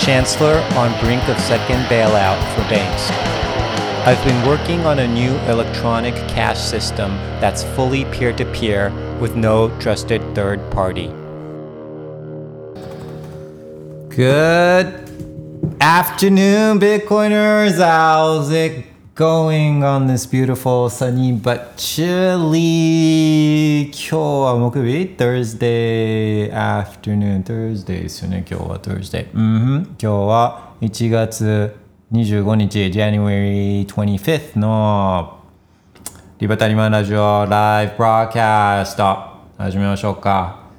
Chancellor on brink of second bailout for banks. I've been working on a new electronic cash system that's fully peer to peer with no trusted third party. Good afternoon, Bitcoiners. How's it going on this beautiful sunny but chilly 今日は木曜日 Thursday afternoon Thursday ですよね今日は Thursday うん今日は1月25日 January 25th のリバタリマンラジオライブブローキャスト始めましょうか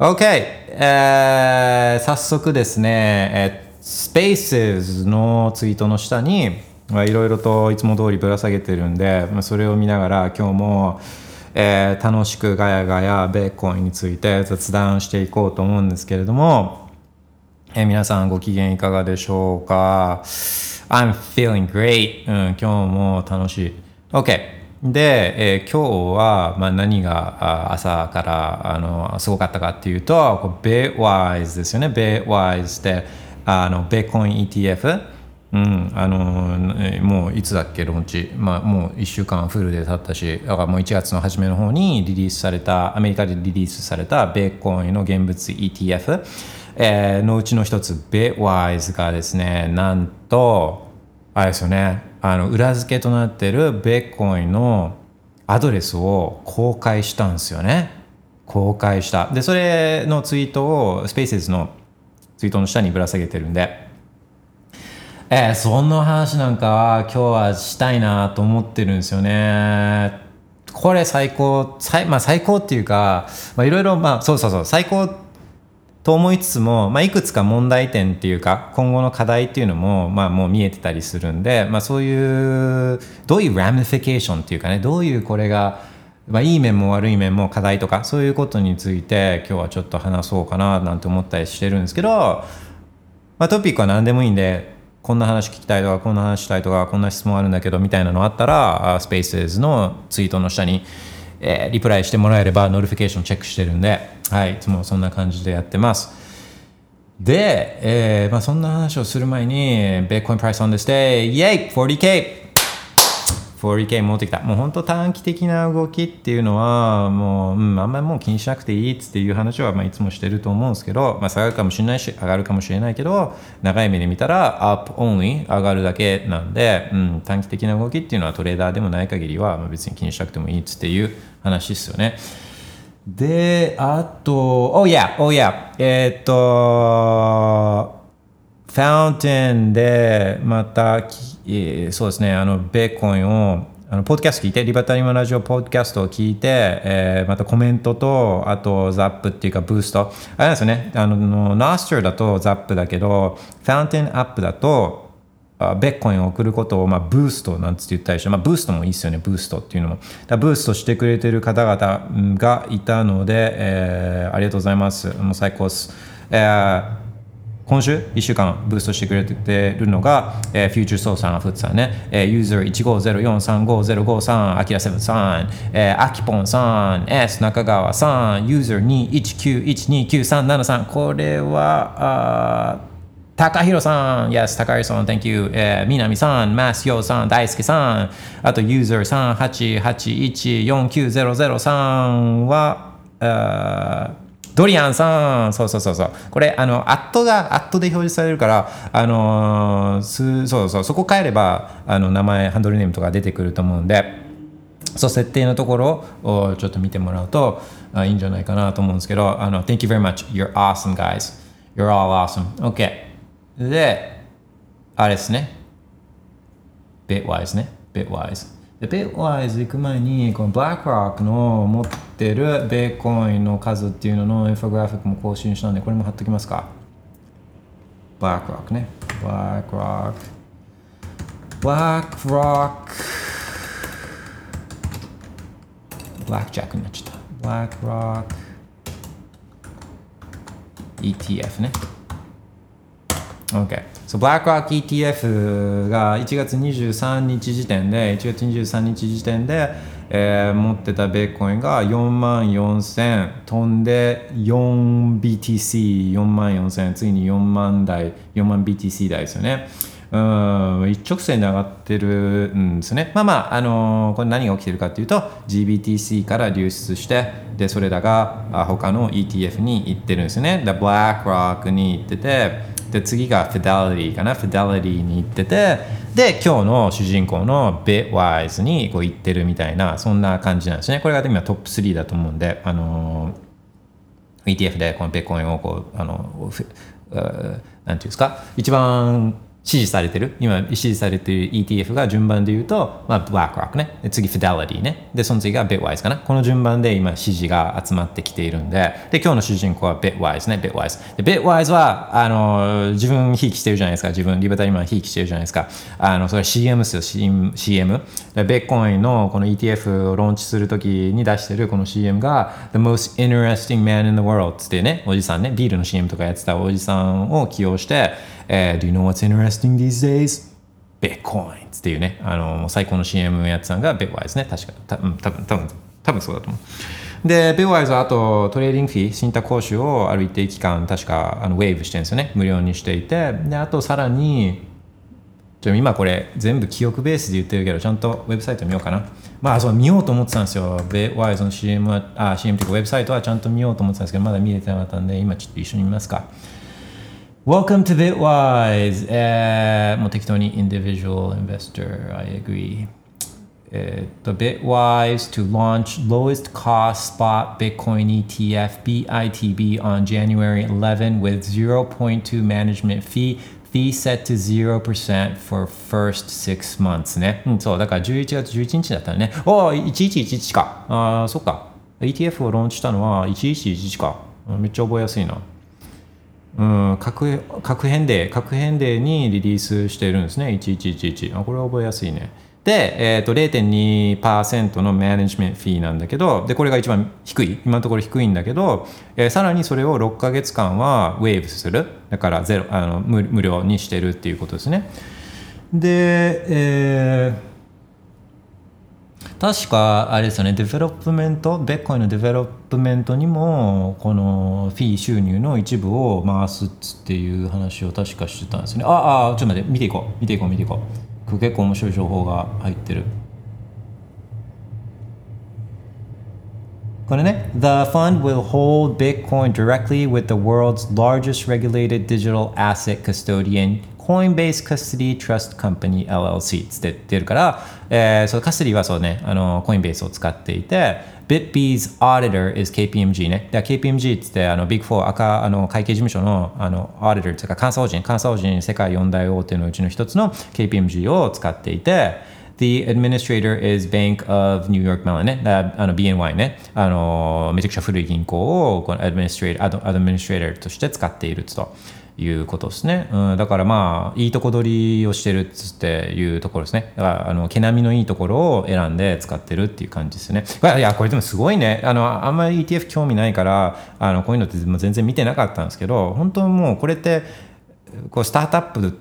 OK、えー、早速ですね、えー、Spaces のツイートの下にいろいろといつも通りぶら下げてるんで、まあ、それを見ながら今日も、えー、楽しくガヤガヤベーコンについて雑談していこうと思うんですけれども、えー、皆さんご機嫌いかがでしょうか？I'm feeling great、うん、今日も楽しい OK で、えー、今日は、まあ、何が朝からあのすごかったかっていうと、ベーワイズですよね。ベーワイズで、あのベーコン ETF。うん、あのもういつだっけローンチ、まあ、もう1週間フルで経ったしだからもう1月の初めの方にリリースされたアメリカでリリースされたベーコンの現物 ETF、えー、のうちの一つベーワイズがですねなんとあれですよねあの裏付けとなってるベッコンのアドレスを公開したんですよね。公開した。でそれのツイートをスペースのツイートの下にぶら下げてるんで。えー、そんな話なんかは今日はしたいなと思ってるんですよね。これ最高最,、まあ、最高っていうかいろいろまあそうそうそう最高と思いつつも、まあ、いくつか問題点っていうか今後の課題っていうのも、まあ、もう見えてたりするんで、まあ、そういうどういうラミフィケーションっていうかねどういうこれが、まあ、いい面も悪い面も課題とかそういうことについて今日はちょっと話そうかななんて思ったりしてるんですけど、まあ、トピックは何でもいいんでこんな話聞きたいとかこんな話したいとかこんな質問あるんだけどみたいなのあったらスペースのツイートの下にえー、リプライしてもらえれば notification チェックしてるんで、はい、いつもそんな感じでやってます。で、えーまあ、そんな話をする前に、Bitcoin Price on this day, yay!40K! 40K 持ってきた。もう本当短期的な動きっていうのは、もう、うん、あんまりもう気にしなくていいっていう話は、まあ、いつもしてると思うんですけど、まあ、下がるかもしれないし、上がるかもしれないけど、長い目で見たら、up only 上がるだけなんで、うん、短期的な動きっていうのはトレーダーでもない限りは、まあ、別に気にしなくてもいいっていう話ですよね。で、あと、oh yeah, oh yeah, えっと、ファウンテンでまた、えそうですね、あの、ベーコンを、あのポッドキャスト聞いて、リバタリマラジオポッドキャストを聞いて、えー、またコメントと、あとザップっていうかブースト。あれですよね、あの、ナースチャーだとザップだけど、ファウンテンアップだと、ベッコインを送ることを、まあ、ブーストなんつって言ったりして、まあ、ブーストもいいですよね、ブーストっていうのも。だブーストしてくれてる方々がいたので、えー、ありがとうございます。もう最高です。えー今週？1週間ブーストしてくれてるのが、えー、フューチャーソーさん、フッツさんね、えー、ユーザー150435053、アキラセブンさん、えー、アキポンさん、S 中川さん、ユーザー219129373、これは、あ高弘さん、Yes、高弘さん、Thank you、えー、南さん、マスヨさん、大輔さん、あとユーザー38814900さんは、ドリアンさん、そうそうそうそう。これ、あの、アットが、アットで表示されるから、あのー、すそうそう、そこ変えれば、あの、名前、ハンドルネームとか出てくると思うんで、そう、設定のところをちょっと見てもらうとあいいんじゃないかなと思うんですけど、あの、Thank you very much. You're awesome, guys. You're all awesome. OK. で、あれですね。Bitwise ね。Bitwise。で、ベッワイズ行く前に、このブラックロックの持ってるベーコインの数っていうののインフォグラフィックも更新したんで、これも貼っときますか？ブラックロックね。ブラックロック。ブラックロック。ブラックジャックになっちゃった。ブラックロック。ETF ね。OK so BlackRock ETF が1月23日時点で1月23日時点で、えー持ってたベーコインが4万4000飛んで 4BTC4 万4000次に4万台4万 BTC 台ですよねうん一直線で上がってるんですね。まあまあ、あのーこれ何が起きてるかというと GBTC から流出してでそれらが他の ETF に行ってるんですね。で BlackRock に行っててで次がフィデリティかな？フィデリティに行っててで今日の主人公のベッワイズにこう行ってるみたいなそんな感じなんですね。これが今トップ3だと思うんで、あのー ETF でこのベッコインをこうあのふうーなんていうんですか？一番支持されてる？今支持されてる ETF が順番で言うと、まあ、BlackRock ね。次 Fidelity ね。でその次が Bitwise かな。この順番で今支持が集まってきているんで。で今日の主人公は Bitwise ね。Bitwise で Bitwise はあの自分ひいきしてるじゃないですか。自分リバタリマンひいきしてるじゃないですか。あのそれ CM ですよ。CM, CM でベッコインのこの ETF をローンチするときに出してるこの CM が The most interesting man in the world ってねおじさんね。ビールの CM とかやってたおじさんを起用してえー Do you know what's interesting? These days? Bitcoin っていうね、あの最高の CM やってたのが Bitwise ね、確か、たうん多分多分多分そうだと思う。で、Bitwise はあとトレーディングフィー、信託講習をある一定期間、確かあのウェーブしてるんですよね、無料にしていて、で、あとさらに、ちょ今これ全部記憶ベースで言ってるけど、ちゃんとウェブサイト見ようかな。まあ、そう見ようと思ってたんですよ。Bitwise の CM は、あ、CM というかウェブサイトはちゃんと見ようと思ってたんですけど、まだ見れてなかったんで、今ちょっと一緒に見ますか。Welcome to Bitwise! えー、もう適当に individual investor, I agree. The Bitwise to launch lowest cost spot Bitcoin ETF BITB on January 11 with 0.2 management fee fee set to 0% for first six months ね。うん、そう。だから11月11日だったらね。おお、1111か。ああ、そっか。ETF をローンチしたのは1111か。めっちゃ覚えやすいな。うん、核変デー、核変デーにリリースしてるんですね、1111。あこれは覚えやすいね。で、えー、と0.2%のマネジメントフィーなんだけど、で、これが一番低い、今のところ低いんだけど、えーさらにそれを6ヶ月間は waive する。だからゼロあの無無料にしてるっていうことですね。で、えー確かあれですよね development Bitcoin の development にもこのフィー収入の一部を回すっていう話を確かしてたんですね。ああちょっと待って見ていこう見ていこう見ていこう。これ結構面白い情報が入ってる。これね The fund will hold Bitcoin directly with the world's largest regulated digital asset custodian Coinbase Custody Trust Company LLC つって出るから、えー、そのカステディはそうね、あの、コインベースを使っていて、BitBee's auditor is KPMG ね。で、KPMG っつって、あの、ビッグフォー赤、あの、会計事務所の、あの、auditor っていうか、監査法人、監査法人世界四大大手のうちの一つの KPMG を使っていて、The administrator is Bank of New York Mellon ね。あの BNY ね。あの、めちゃくちゃ古い銀行をこの administrator, アド administrator として使っているということですね。うん、だからまあ、いいとこ取りをしてるっつっていうところですね。だから、あの、毛並みのいいところを選んで使ってるっていう感じですね。いや、これでもすごいね。あの、あんまり ETF 興味ないから、あの、こういうのって全然見てなかったんですけど、本当もうこれって、こう、スタートアップ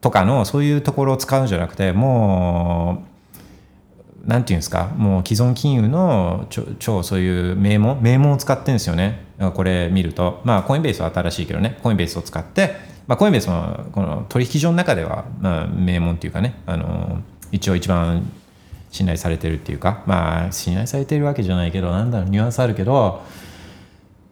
とかのそういうところを使うんじゃなくてもうなんていうんですか？もう既存金融の超そういう名門名門を使ってるんですよねこれ見るとまあコインベースは新しいけどねコインベースを使って、まあ、コインベースもこの取引所の中では、まあ、名門っていうかねあの一応一番信頼されてるっていうかまあ信頼されてるわけじゃないけどなんだろうニュアンスあるけど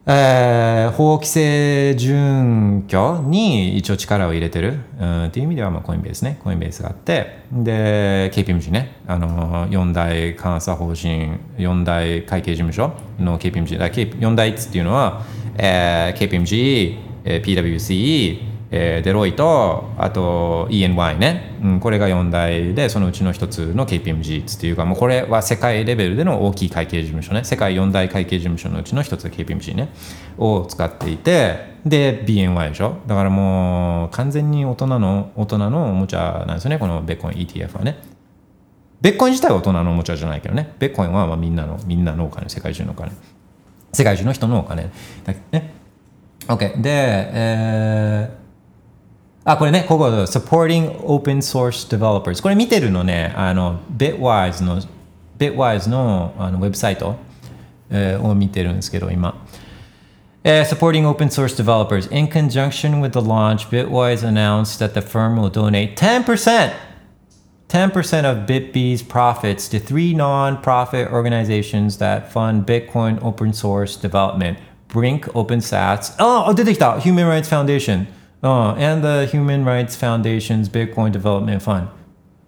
えー法規制準拠に一応力を入れてる、うん、っていう意味ではまあコインベースね。コインベースがあって。で KPMG ね。あの4大監査法人4大会計事務所の KPMG だ K 4大っていうのは、えー KPMG えー PwC えーデロイとあと ENY ね、うん、これが4大でそのうちの一つの KPMG っていうかもうこれは世界レベルでの大きい会計事務所ね。世界4大会計事務所のうちの一つ KPMG ね。を使っていてで BNY でしょ。だからもう完全に大人の大人のおもちゃなんですよね。このベッコイン ETF はね。ベッコイン自体は大人のおもちゃじゃないけどね。ベッコインはまあみんなのみんなのお金。世界中のお金。世界中の人のお金だね。OK でえー あ、これね、ここ、supporting open source developers。これ見てるのね、あの、Bitwise の、Bitwise のあのウェブサイト、えーを見てるんですけど、今。Uh, supporting open source developers. In conjunction with the launch, Bitwise announced that the firm will donate 10%, 10% of BitB's profits to three non-profit organizations that fund Bitcoin open source development. Brink OpenSats. Oh, 出てきた Human Rights Foundation. Oh, and the Human Rights Foundation's Bitcoin Development Fund.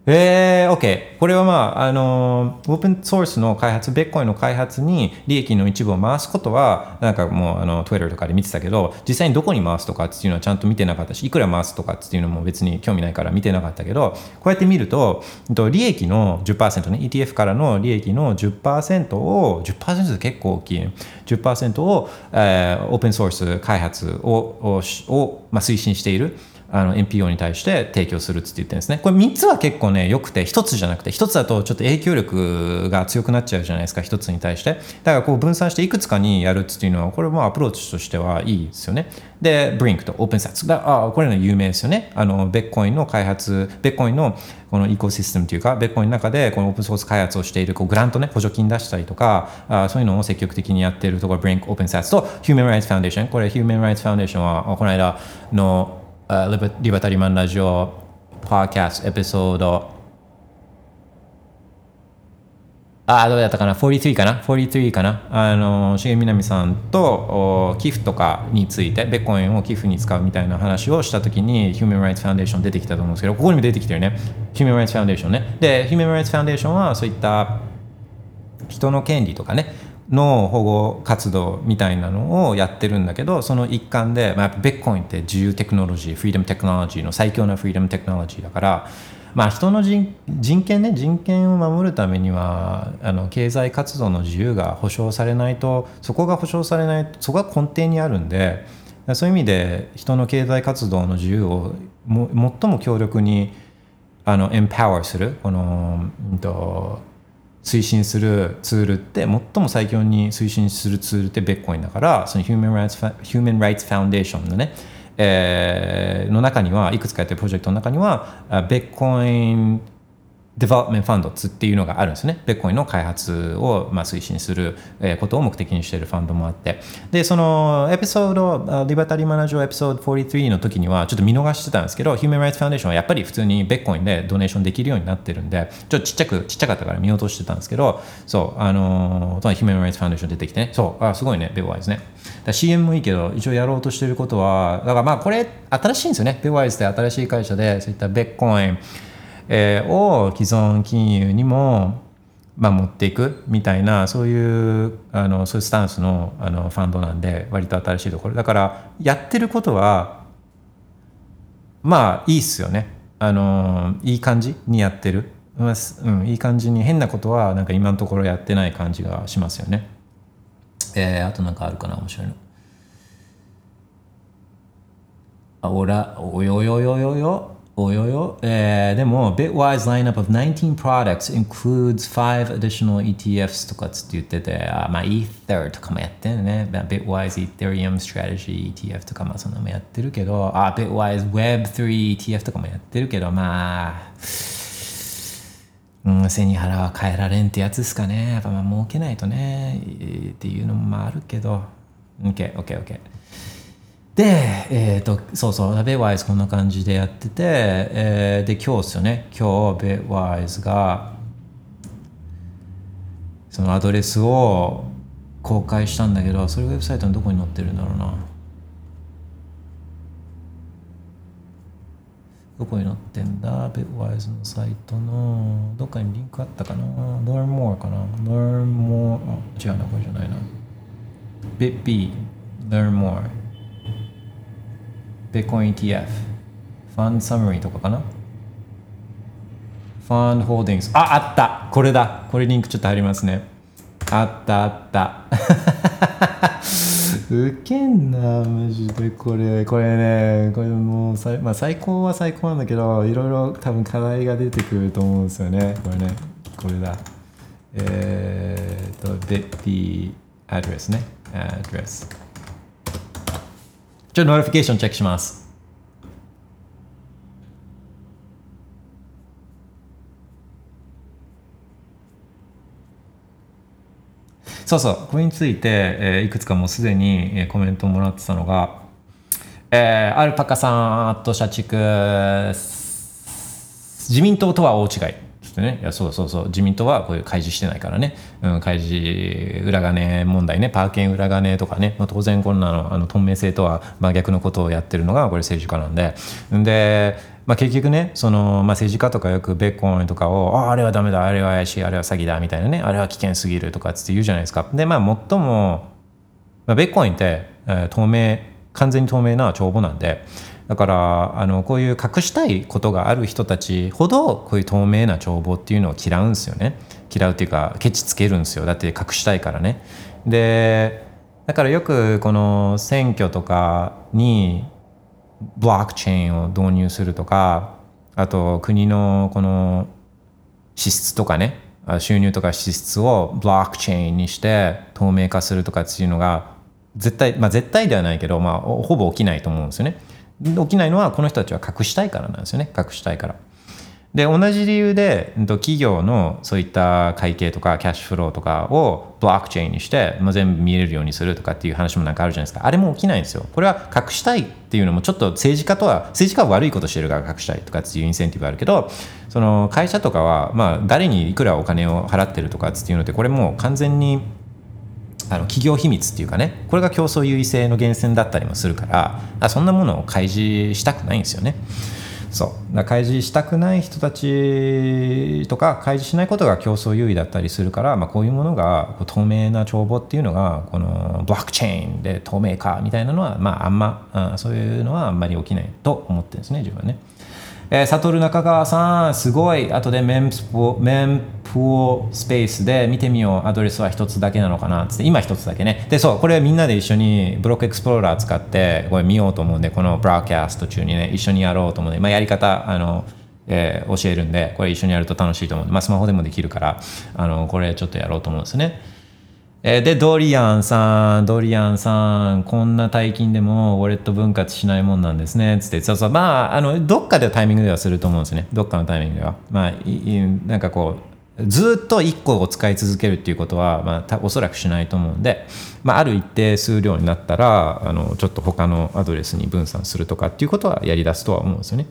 えー、OK。これはまあ、あのー、オープンソースの開発、ベッコインの開発に利益の一部を回すことは、なんかもう、あの、Twitter とかで見てたけど、実際にどこに回すとかっていうのはちゃんと見てなかったし、いくら回すとかっていうのも別に興味ないから見てなかったけど、こうやって見ると、利益の10%ね、ETF からの利益の10%を、10%って結構大きい、ね、10%を、えーオープンソース開発を、ををまあ、推進している。あの NPO に対して提供するって言ってるんですね。これ3つは結構ね、良くて、1つじゃなくて、1つだとちょっと影響力が強くなっちゃうじゃないですか、1つに対して。だからこう分散していくつかにやるっていうのは、これもアプローチとしてはいいですよね。で、Brink と OpenSats が、あこれの有名ですよね。あの、ベッコインの開発、ベッコインのこのイコシステムというか、ベッコインの中でこのオープンソース開発をしているこうグラントね、補助金出したりとか、あそういうのを積極的にやっているところ、Brink、OpenSats と Human Rights Foundation。これ Human Rights Foundation は、この間のあリバリバタリマンラジオパーキャストエピソードあ、どうだったかな ?43 かな ?43 かなあの、重みなみさんと寄付とかについて、ベッコインを寄付に使うみたいな話をしたときに、Human Rights Foundation 出てきたと思うんですけど、ここにも出てきてるね。Human Rights Foundation ね。で、Human Rights Foundation はそういった人の権利とかねの保護活動みたいなのをやってるんだけどその一環で、まあ、やっぱベッコインって自由テクノロジーフリーダムテクノロジーの最強なフリーダムテクノロジーだから、まあ、人の人人権ね人権を守るためにはあの経済活動の自由が保障されないとそこが保障されないそこが根底にあるんでそういう意味で人の経済活動の自由をも最も強力にあのエンパワーするこの、うんと推進するツールって最も最強に推進するツールってベッコインだからその Human Rights, Fa- Human Rights Foundation のね、えーの中にはいくつかやってるプロジェクトの中にはベッコインデベロッメントファンドっていうのがあるんですね。ベッコインの開発をまあ推進することを目的にしているファンドもあって。で、そのエピソード、リバタリーマナージョーエピソード43の時にはちょっと見逃してたんですけど、Human Rights Foundation はやっぱり普通にベッコインでドネーションできるようになってるんで、ちょっとちっちゃく、ちっちゃかったから見落としてたんですけど、そう、あのー、Human Rights Foundation 出てきてね、そう、あすごいね、ベッワイズね。CM もいいけど、一応やろうとしてることは、だからまあこれ新しいんですよね。ベッワイズって新しい会社で、そういったベッコイン、えーを既存金融にも、まあ、持っていくみたいなそういうあのそういうスタンスのあのファンドなんで割と新しいところ。だからやってることはまあいいっすよね。あのいい感じにやってる、うん、いい感じに変なことはなんか今のところやってない感じがしますよね。えー、あとなんかあるかな面白いの。あおらおよよよよよおよよ、えー、でも Bitwise lineup of 19 products includes 5 additional ETFs とかつって言っててあまあ Ether とかもやってるね Bitwise Ethereum Strategy ETF とかまあそんなのもやってるけどあ Bitwise Web3 ETF とかもやってるけどまあうん、背に腹は変えられんってやつですかね。やっぱまあ儲けないとね、えーっていうのもあるけど。OK、OK、OK。で、えっ、と、そうそう、ベワイズこんな感じでやってて、えーで、今日ですよね。今日、ベワイズが、そのアドレスを公開したんだけど、それウェブサイトのどこに載ってるんだろうな。どこに載ってんだ ?Bitwise のサイトの、どっかにリンクあったかな ?Learn More かな ?Learn More、あ、違うな、これじゃないな。BitB、Learn More。ベッコイン ETF ファンサムリーとかかな？ファンホールディングスああった。これだ。これリンクちょっと貼りますね。あったあった。ウケんなマジで。これこれねこれもう、まあ、最高は最高なんだけどいろいろ多分課題が出てくると思うんですよね。これね。これだ。えー、っと BitB アドレスね。アドレスちょっと notification チェックします。そうそう。これについて、えーいくつかもうすでに、えーコメントをもらってたのが、えーアルパカさんあと社畜自民党とは大違い。つってね。いやそうそうそう。自民党はこういう開示してないからね、うん、開示裏金問題ね。パーケン裏金とかね、まあ、当然こんなのあの透明性とは真逆のことをやってるのがこれ政治家なんで。で、まあ、結局ねその、まあ、政治家とかよくベッコンとかをああれはダメだ。あれは怪しい。あれは詐欺だ。みたいなね。あれは危険すぎるとかつって言うじゃないですか。でまあ最もまあ、ベッコンって、えー透明完全に透明な帳簿なんで。だからあのこういう隠したいことがある人たちほどこういう透明な帳簿っていうのを嫌うんですよね。嫌うっていうかケチつけるんですよ。だって隠したいからね。でだからよくこの選挙とかにブロックチェーンを導入するとかあと国のこの支出とかね。収入とか支出をブロックチェーンにして透明化するとかっていうのが絶対まあ絶対ではないけど、まあ、ほぼ起きないと思うんですよね。起きないのはこの人たちは隠したいからなんですよね。隠したいから。で同じ理由で企業のそういった会計とかキャッシュフローとかをブロックチェーンにして、まあ、全部見えるようにするとかっていう話もなんかあるじゃないですか。あれも起きないんですよ。これは隠したいっていうのもちょっと政治家とは政治家は悪いことしてるから隠したいとかっていうインセンティブあるけどその会社とかはまあ誰にいくらお金を払ってるとかっていうのってこれもう完全にあの企業秘密っていうかねこれが競争優位性の源泉だったりもするからあそんなものを開示したくないんですよね。そうだ開示したくない人たちとか開示しないことが競争優位だったりするから、まあ、こういうものがこう透明な帳簿っていうのがこのブロックチェーンで透明化みたいなのは、まあ、あんまあそういうのはあんまり起きないと思ってるんですね自分はね。えー、サトル中川さん、すごい。後で mempool mempool.space で見てみよう。アドレスは一つだけなのかなつって、今一つだけね。で、そう、これみんなで一緒にブロックエクスプローラー使って、これ見ようと思うんで、この broadcast 中にね、一緒にやろうと思うんで、まあ、やり方、あの、えー教えるんで、これ一緒にやると楽しいと思うんで、まあ、スマホでもできるから、あの、これちょっとやろうと思うんですね。えーで、ドリアンさん、ドリアンさん、こんな大金でもウォレット分割しないもんなんですね、つって、そうそう、まあ、あの、どっかでタイミングではすると思うんですね。どっかのタイミングでは。まあ、いいなんかこう、ずっと1個を使い続けるっていうことは、まあ、おそらくしないと思うんで、まあ、ある一定数量になったら、あの、ちょっと他のアドレスに分散するとかっていうことはやり出すとは思うんですよね。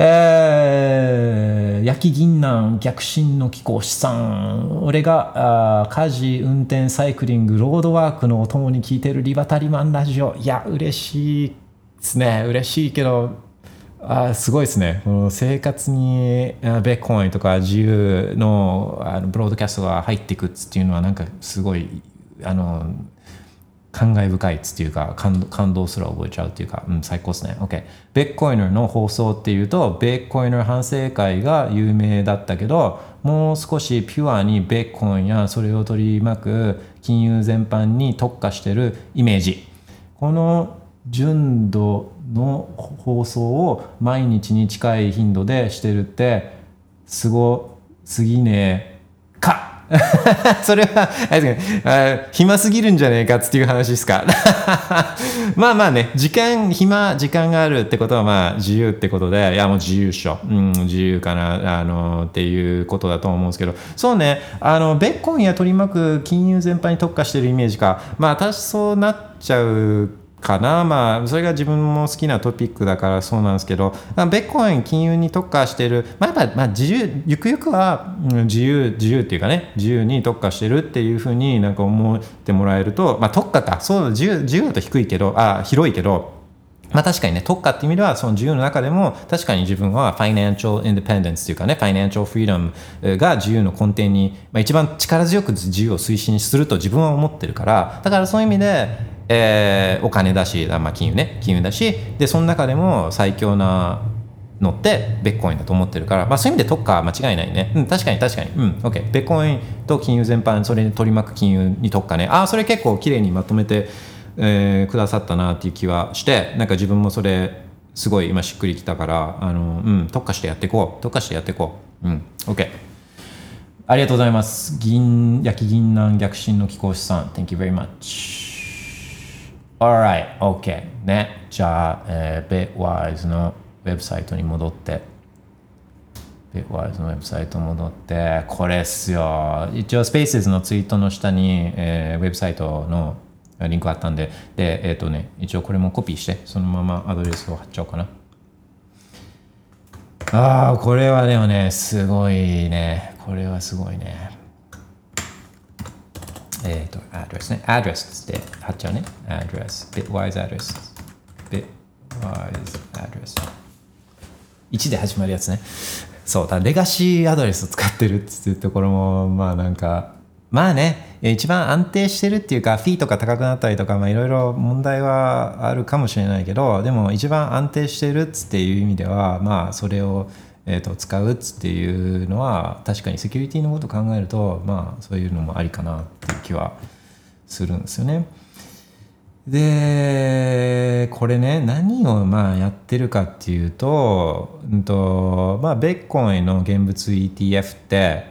えー、焼き銀杏逆進の貴公子さん。俺があ家事運転サイクリングロードワークのお供に聞いてるリバタリマンラジオ。いや嬉しいですね。嬉しいけどあーすごいですね。この生活にベッコインとか自由のあのブロードキャストが入っていくっていうのはなんかすごいあの感慨深いっつっていうか感動感動すら覚えちゃうっていうか、うん、最高ですね。OK。ベッコイナーの放送っていうと、ベッコイナー反省会が有名だったけど、もう少しピュアにベッコインやそれを取り巻く金融全般に特化してるイメージ。この純度の放送を毎日に近い頻度でしてるって、すごすぎねえ それは、あれですかね、暇すぎるんじゃねえかっていう話ですか。まあまあね、時間、暇、時間があるってことはまあ自由ってことで、いやもう自由っしょ。うん、自由かな、あの、っていうことだと思うんですけど、そうね、あの、ベッコンや取り巻く金融全般に特化してるイメージか。まあ私そうなっちゃうかな。まあそれが自分も好きなトピックだからそうなんですけどベッコイン金融に特化してる。まあやっぱ、まあ、自由ゆくゆくは、自由自由っていうかね自由に特化してるっていうふうになんか思ってもらえるとまあ特化か。そう自由自由だと低いけどあ広いけどまあ確かにね、特化っていう意味では、その自由の中でも、確かに自分は financial independence というかね、financial freedom が自由の根底に、まあ一番力強く自由を推進すると自分は思ってるから、だからそういう意味で、えーお金だし、まあ、金融ね。金融だし。でその中でも最強なのってベッコインだと思ってるから、まあ、そういう意味で特化は間違いないね、うん、確かに確かに。うん OK ベッコインと金融全般それに取り巻く金融に特化ね。ああそれ結構綺麗にまとめて、えーくださったなっていう気はして。なんか自分もそれすごい今しっくりきたからあの、うん、特化してやっていこう。特化してやっていこう。うん OK ありがとうございます。銀、焼き銀杏逆進の貴公子さん。Thank you very much. Alright, OK. ね。じゃあ、えー、Bitwise のウェブサイトに戻って、Bitwise のウェブサイト戻って、これっすよ。一応、Spaces のツイートの下に、えーウェブサイトのリンクあったんで、で、えっ、とね、一応これもコピーして、そのままアドレスを貼っちゃおうかな。ああ、これはでもね、すごいね。これはすごいね。えっ、と、アドレスね。アドレスって貼っちゃうね。アドレス。Bitwise アドレス。Bitwise アドレス。1で始まるやつね。そう、だレガシーアドレスを使ってるっていうところも、まあなんか、まあね、一番安定してるっていうか、フィーとか高くなったりとか、まあいろいろ問題はあるかもしれないけど、でも一番安定してるっていう意味では、まあそれを、えー、と使うっていうのは、確かにセキュリティのことを考えると、まあそういうのもありかなっていう気はするんですよね。でこれね何をまあやってるかっていうと,、うんとまあ、ベッコインの現物 ETF って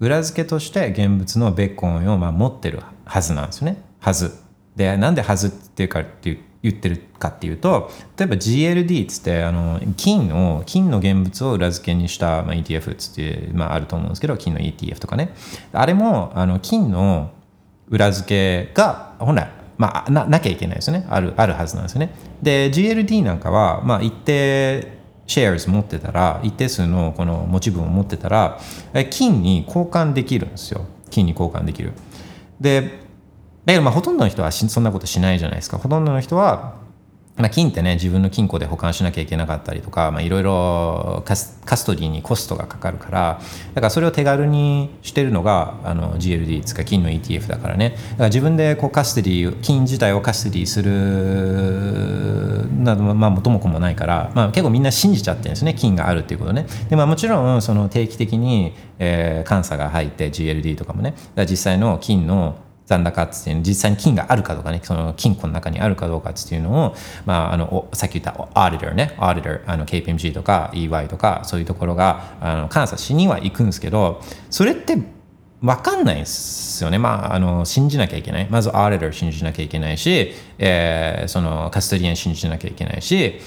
裏付けとして現物のベッコンをまあ持ってるはずなんですよね。はず。でなんではずっていうかっていう言ってるかっていうと例えば GLD っつってあの金を金の現物を裏付けにした、まあ、ETF っつって、まあ、あると思うんですけど金の ETF とかね。あれもあの金の裏付けが本来まあ、ななきゃいけないですよね。あるあるはずなんですよね。で GLD なんかは、まあ、一定シェアズ持ってたら一定数のこの持ち分を持ってたら金に交換できるんですよ。金に交換できる。でだけどまあほとんどの人はそんなことしないじゃないですか。ほとんどの人はまあ、金ってね自分の金庫で保管しなきゃいけなかったりとかいろいろカストディにコストがかかるからだからそれを手軽にしてるのがあの GLD つか金の ETF だからね。だから自分でこうカストディ金自体をカストディするなどまあ元も子もないから、まあ、結構みんな信じちゃってるんですね。金があるっていうことね。で、まあ、もちろんその定期的に、えー監査が入って GLD とかもね。実際の金の残高っていう実際に金があるかどうかねその金庫の中にあるかどうかっていうのを、まあ、あのさっき言ったアーディターねアーディターあの KPMG とか EY とかそういうところがあの監査しには行くんですけどそれって分かんないですよね。まあ、あの信じなきゃいけない。まずアーディター信じなきゃいけないし、えーそのカストリアン信じなきゃいけないし、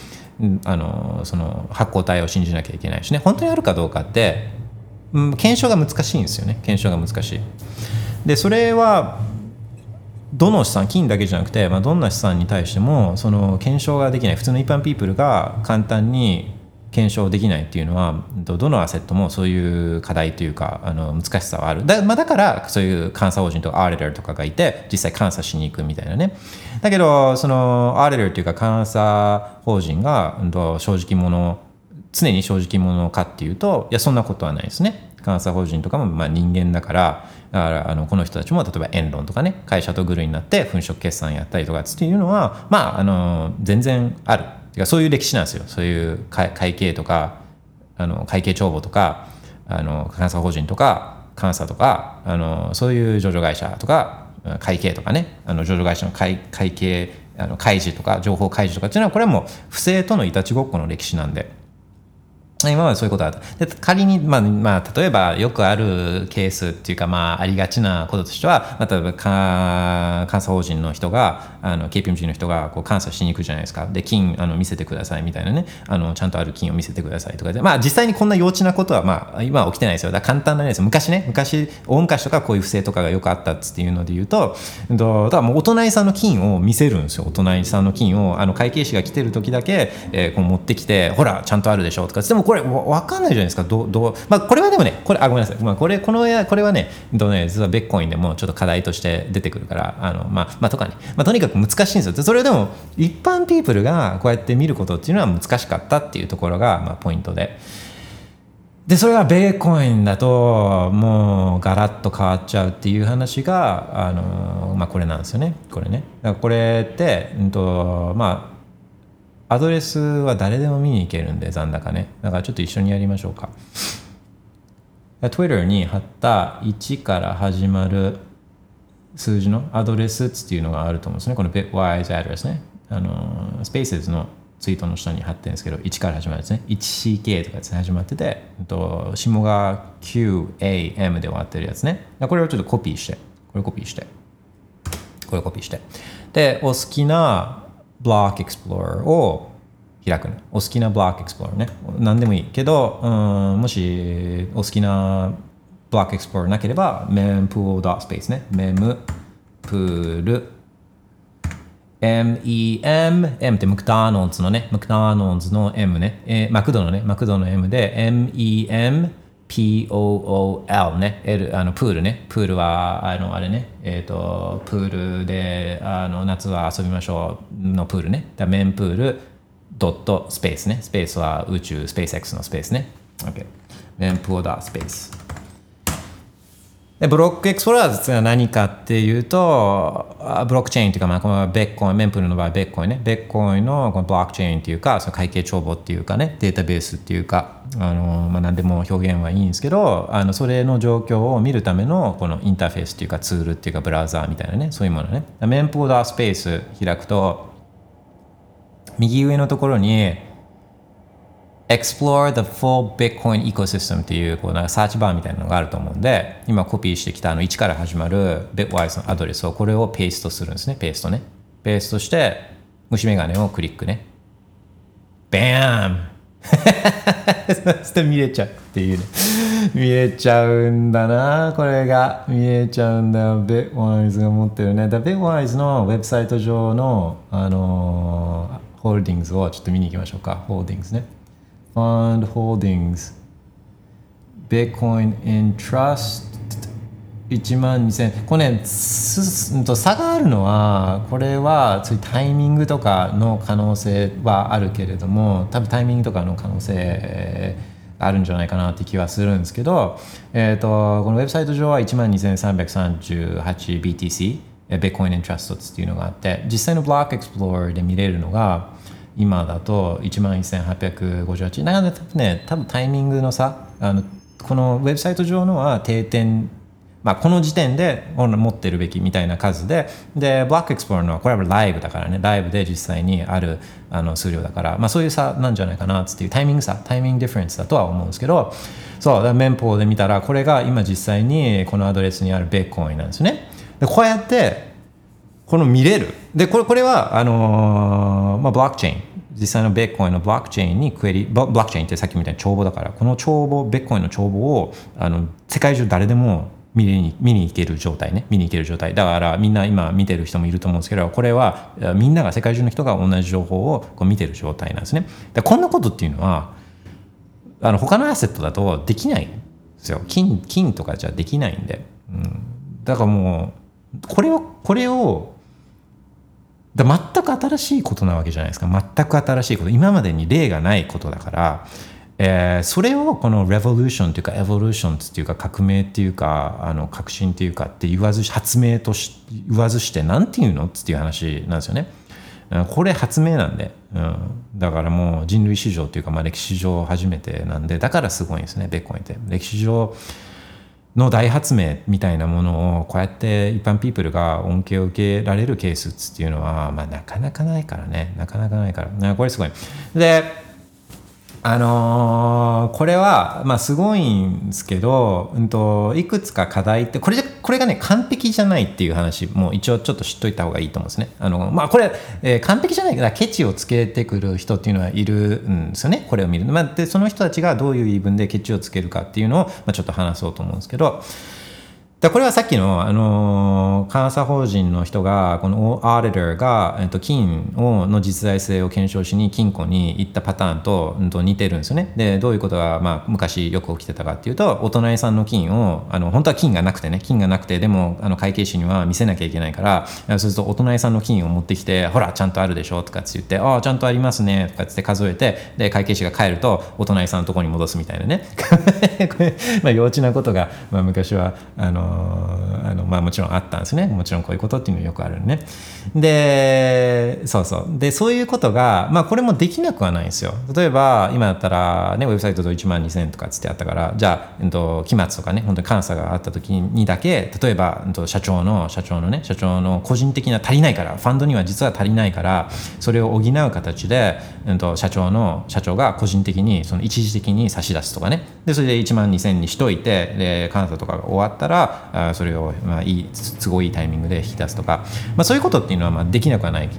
あのその発行体を信じなきゃいけないしね。本当にあるかどうかって、うん、検証が難しいんですよね。検証が難しい。で、それはどの資産金だけじゃなくて、まあ、どんな資産に対してもその検証ができない普通の一般ピープルが簡単に検証できないっていうのはどのアセットもそういう課題というかあの難しさはある。だ,、まあ、だからそういう監査法人とかアーレダーとかがいて実際監査しに行くみたいなね。だけどそのアーレダーっていうか監査法人が正直者常に正直者かっていうといやそんなことはないですね。監査法人とかもまあ人間だからだからあのこの人たちも例えばエンロンとかね会社とグルになって粉飾決算やったりとかっていうのはまああの全然あるてかそういう歴史なんですよそういう会会計とかあの会計帳簿とかあの監査法人とか監査とかあのそういう上場会社とか会計とかねあの上場会社の会会計あの開示とか情報開示とかっていうのはこれはもう不正とのいたちごっこの歴史なんで。今までそういうことあった。で仮に、まあまあ、例えばよくあるケースっていうか、まあ、ありがちなこととしては、まあ、例えば監査法人の人があの KPMG の人がこう監査しに行くじゃないですか。で金あの見せてくださいみたいなね。あのちゃんとある金を見せてくださいとかで、まあ、実際にこんな幼稚なことは、まあ、今は起きてないですよ。だ簡単なです。よ昔ね昔大昔とかこういう不正とかがよくあったっていうので言うとうんとだからもうお隣さんの金を見せるんですよ。お隣さんの金をあの会計士が来てる時だけ、えーこう持ってきてほらちゃんとあるでしょとかでもこれわ分かんないじゃないですか。どうどう、まあ、これはでもねこれあごめんなさい、まあ、これこのこれはねうんとね実はベッコインでもちょっと課題として出てくるからあの、まあまあ、とかね、まあ、とにかく難しいんですよ。でそれでも一般ピープルがこうやって見ることっていうのは難しかったっていうところが、まあ、ポイントで。でそれがベーコインだともうガラッと変わっちゃうっていう話があの、まあ、これなんですよね。これね。これって、うんとまあ、アドレスは誰でも見に行けるんで残高ね。だからちょっと一緒にやりましょうか。Twitter に貼った1から始まる数字のアドレスっていうのがあると思うんですね。この Bitwise address ね。あの Spaces のツイートの下に貼ってるんですけど1から始まるんですね 1CK とかですね始まっててと下が QAM で終わってるやつね。これをちょっとコピーして。これコピーして。これコピーして。でお好きなブロックエクスプローラーを開くねお好きなブロックエクスプローラーね。何でもいいけど、うん、もしお好きなブロックエクスプローラーなければ mempool.space ね mempool MEM、M ってムクターノンズのね、ムクターノンズの M ね、えー、マクドのね、マクドの M で MEM、POOL ね、L、あのプールね、プールは、あの、あれね、えっ、ー、と、プールで、あの、夏は遊びましょうのプールね、だ mempool、ドット、スペースね、スペースは宇宙、 SpaceX のスペースね。OK。 mempool.space。でブロックエクスプローラーズは何かっていうとブロックチェーンというか、まあ、この Bitcoin mempool の場合ベッコインね。ベッコインのこのブロックチェーンっていうかその会計帳簿っていうかねデータベースっていうかあの、まあ、何でも表現はいいんですけどあのそれの状況を見るためのこのインターフェースっていうかツールっていうかブラウザーみたいなねそういうものね。 mempool.space 開くと右上のところに explore the full Bitcoin ecosystem っていうこうなんかサーチバーみたいなのがあると思うんで今コピーしてきたあの1から始まる Bitwise のアドレスをこれをペーストするんですね。ペーストね。ペーストして虫眼鏡をクリックね。バーンそして見れちゃうっていうね。見えちゃうんだな。これが見えちゃうんだよ。Bitwise が持ってるね。だ Bitwise のウェブサイト上のあのー、ホールディングスをちょっと見に行きましょうか。ホールディングスね。Fund Holdings. Bitcoin in Trust 1万2000これねすと差があるのはこれはそういうタイミングとかの可能性はあるけれども多分タイミングとかの可能性あるんじゃないかなって気はするんですけど、えーと、このウェブサイト上は1万 2338BTC Bitcoin in Trust っていうのがあって実際のブロックエクスプローラーで見れるのが今だと1万1858なので多分ね多分タイミングの差。あのこのウェブサイト上のは定点まあ、この時点で持ってるべきみたいな数で、で、ブラックエクスプローラーのはこれはライブだからね、ライブで実際にあるあの数量だから、まあそういう差なんじゃないかなっていうタイミング差、タイミングディフェンスだとは思うんですけど、そう、メンポで見たら、これが今実際にこのアドレスにあるベッコインなんですね。で、こうやって、この見れる。で、これこれは、あのー、まあ、ブロックチェーン。実際のベッコインのブロックチェーンにクエリ、ブロックチェーンってさっきみたいに帳簿だから、この帳簿、ベッコインの帳簿を、あの、世界中誰でも見に見に行ける状態ね。見に行ける状態。だからみんな今見てる人もいると思うんですけどこれはみんなが世界中の人が同じ情報をこう見てる状態なんですね。でこんなことっていうのはあの他のアセットだとできないんですよ。金金とかじゃできないんで、うん、だからもうこれをこれをだ全く新しいことなわけじゃないですか。全く新しいこと。今までに例がないことだから、えー、それをこのレボリューションというかエボリューションっていうか革命っていうかあの革新っていうかって言わず発明とし言わずして何て言うのっていう話なんですよね。これ発明なんで、うん、だからもう人類史上というか、まあ、歴史上初めてなんでだからすごいんですね。ベッコンって。歴史上の大発明みたいなものをこうやって一般ピープルが恩恵を受けられるケースっていうのは、まあ、なかなかないからね。なかなかないから。これすごい。であのー、これは、まあ、すごいんですけど、うんと、いくつか課題ってこれこれがね完璧じゃないっていう話も一応ちょっと知っといた方がいいと思うんですね。あのまあ、これ、えー、完璧じゃないからケチをつけてくる人っていうのはいるんですよね。これを見る、まあ、でその人たちがどういう言い分でケチをつけるかっていうのを、まあ、ちょっと話そうと思うんですけど。だこれはさっきの、あの監査法人の人がこのアーディターが、えっと、金をの実在性を検証しに金庫に行ったパターンと,、うん、と似てるんですよね。でどういうことが、まあ、昔よく起きてたかっていうとお隣さんの金をあの本当は金がなくてね金がなくてでもあの会計士には見せなきゃいけないからそうするとお隣さんの金を持ってきてほらちゃんとあるでしょとかって言ってああちゃんとありますねとかって数えてで会計士が帰るとお隣さんのところに戻すみたいなね。これ、まあ、幼稚なことが、まあ、昔はあのあのまあ、もちろんあったんですね。もちろんこういうことっていうのよくあるね。でそうそう。でそういうことが、まあ、これもできなくはないんですよ。例えば今だったら、ね、ウェブサイトと1万2000とかつってあったからじゃあ、えっと、期末とかね本当に監査があった時にだけ例えば、えっと、社長の社長のね社長の個人的な足りないからファンドには実は足りないからそれを補う形で、えっと、社長の社長が個人的にその一時的に差し出すとかね。でそれで1万2000にしといてで監査とかが終わったらあそれを、まあ、いい都合いいタイミングで引き出すとか、まあ、そういうことっていうのはまあできなくはない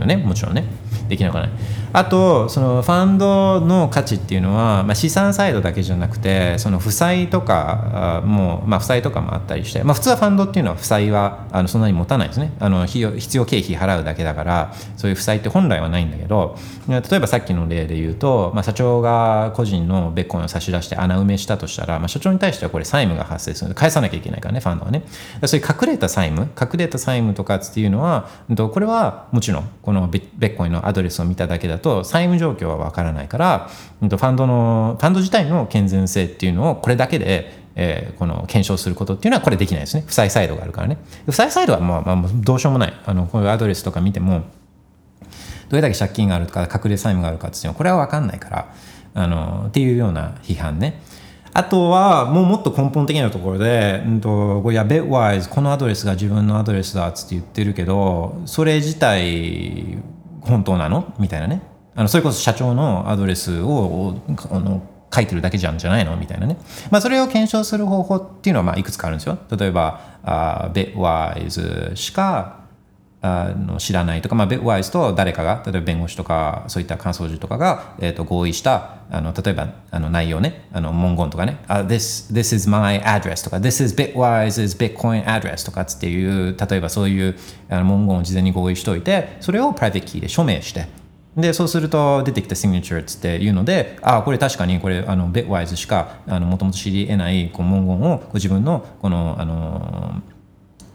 よねもちろんね。できなくない。あとそのファンドの価値っていうのは、まあ、資産サイドだけじゃなくてその負債とかも、まあ、負債とかもあったりして、まあ、普通はファンドっていうのは負債はあのそんなに持たないですね。あの必要必要経費払うだけだからそういう負債って本来はないんだけど例えばさっきの例で言うと、まあ、社長が個人のベッコンを差し出して穴埋めしたとしたら、まあ、社長に対してはこれ債務が発生する。ので返さなきゃいけないからねファンドはね。そういう隠れた債務隠れた債務とかっていうのはこれはもちろんこのベッコイのアドレスを見ただけだと債務状況はわからないから、ファンドの、ファンド自体の健全性っていうのをこれだけで、えー、この検証することっていうのはこれできないですね。負債サイドがあるからね。負債サイドはもう、まあ、どうしようもない。あの、こういうアドレスとか見ても、どれだけ借金があるとか、隠れ債務があるかっていうのは、これはわかんないから、あの、っていうような批判ね。あとは、もうもっと根本的なところで、うんと、いや、ベッワイズ、このアドレスが自分のアドレスだっつって言ってるけど、それ自体、本当なの？みたいなね。あのそれこそ社長のアドレスをあの書いてるだけじゃんじゃないの？みたいなね。まあ、それを検証する方法っていうのはまあいくつかあるんですよ。例えば、あ Bitwise しかあの知らないとか、まあ、Bitwise と誰かが、例えば弁護士とか、そういった感想樹とかが、えー、と合意した、あの例えばあの内容ね、あの文言とかね、あ this, this is my address とか、This is Bitwise's Bitcoin address とかっていう、例えばそういうあの文言を事前に合意しておいて、それをプライベートキーで署名して、でそうすると出てきた signature っていうのでああこれ確かにこれあの Bitwise しかもともと知り得ないこう文言をご自分のこのあの、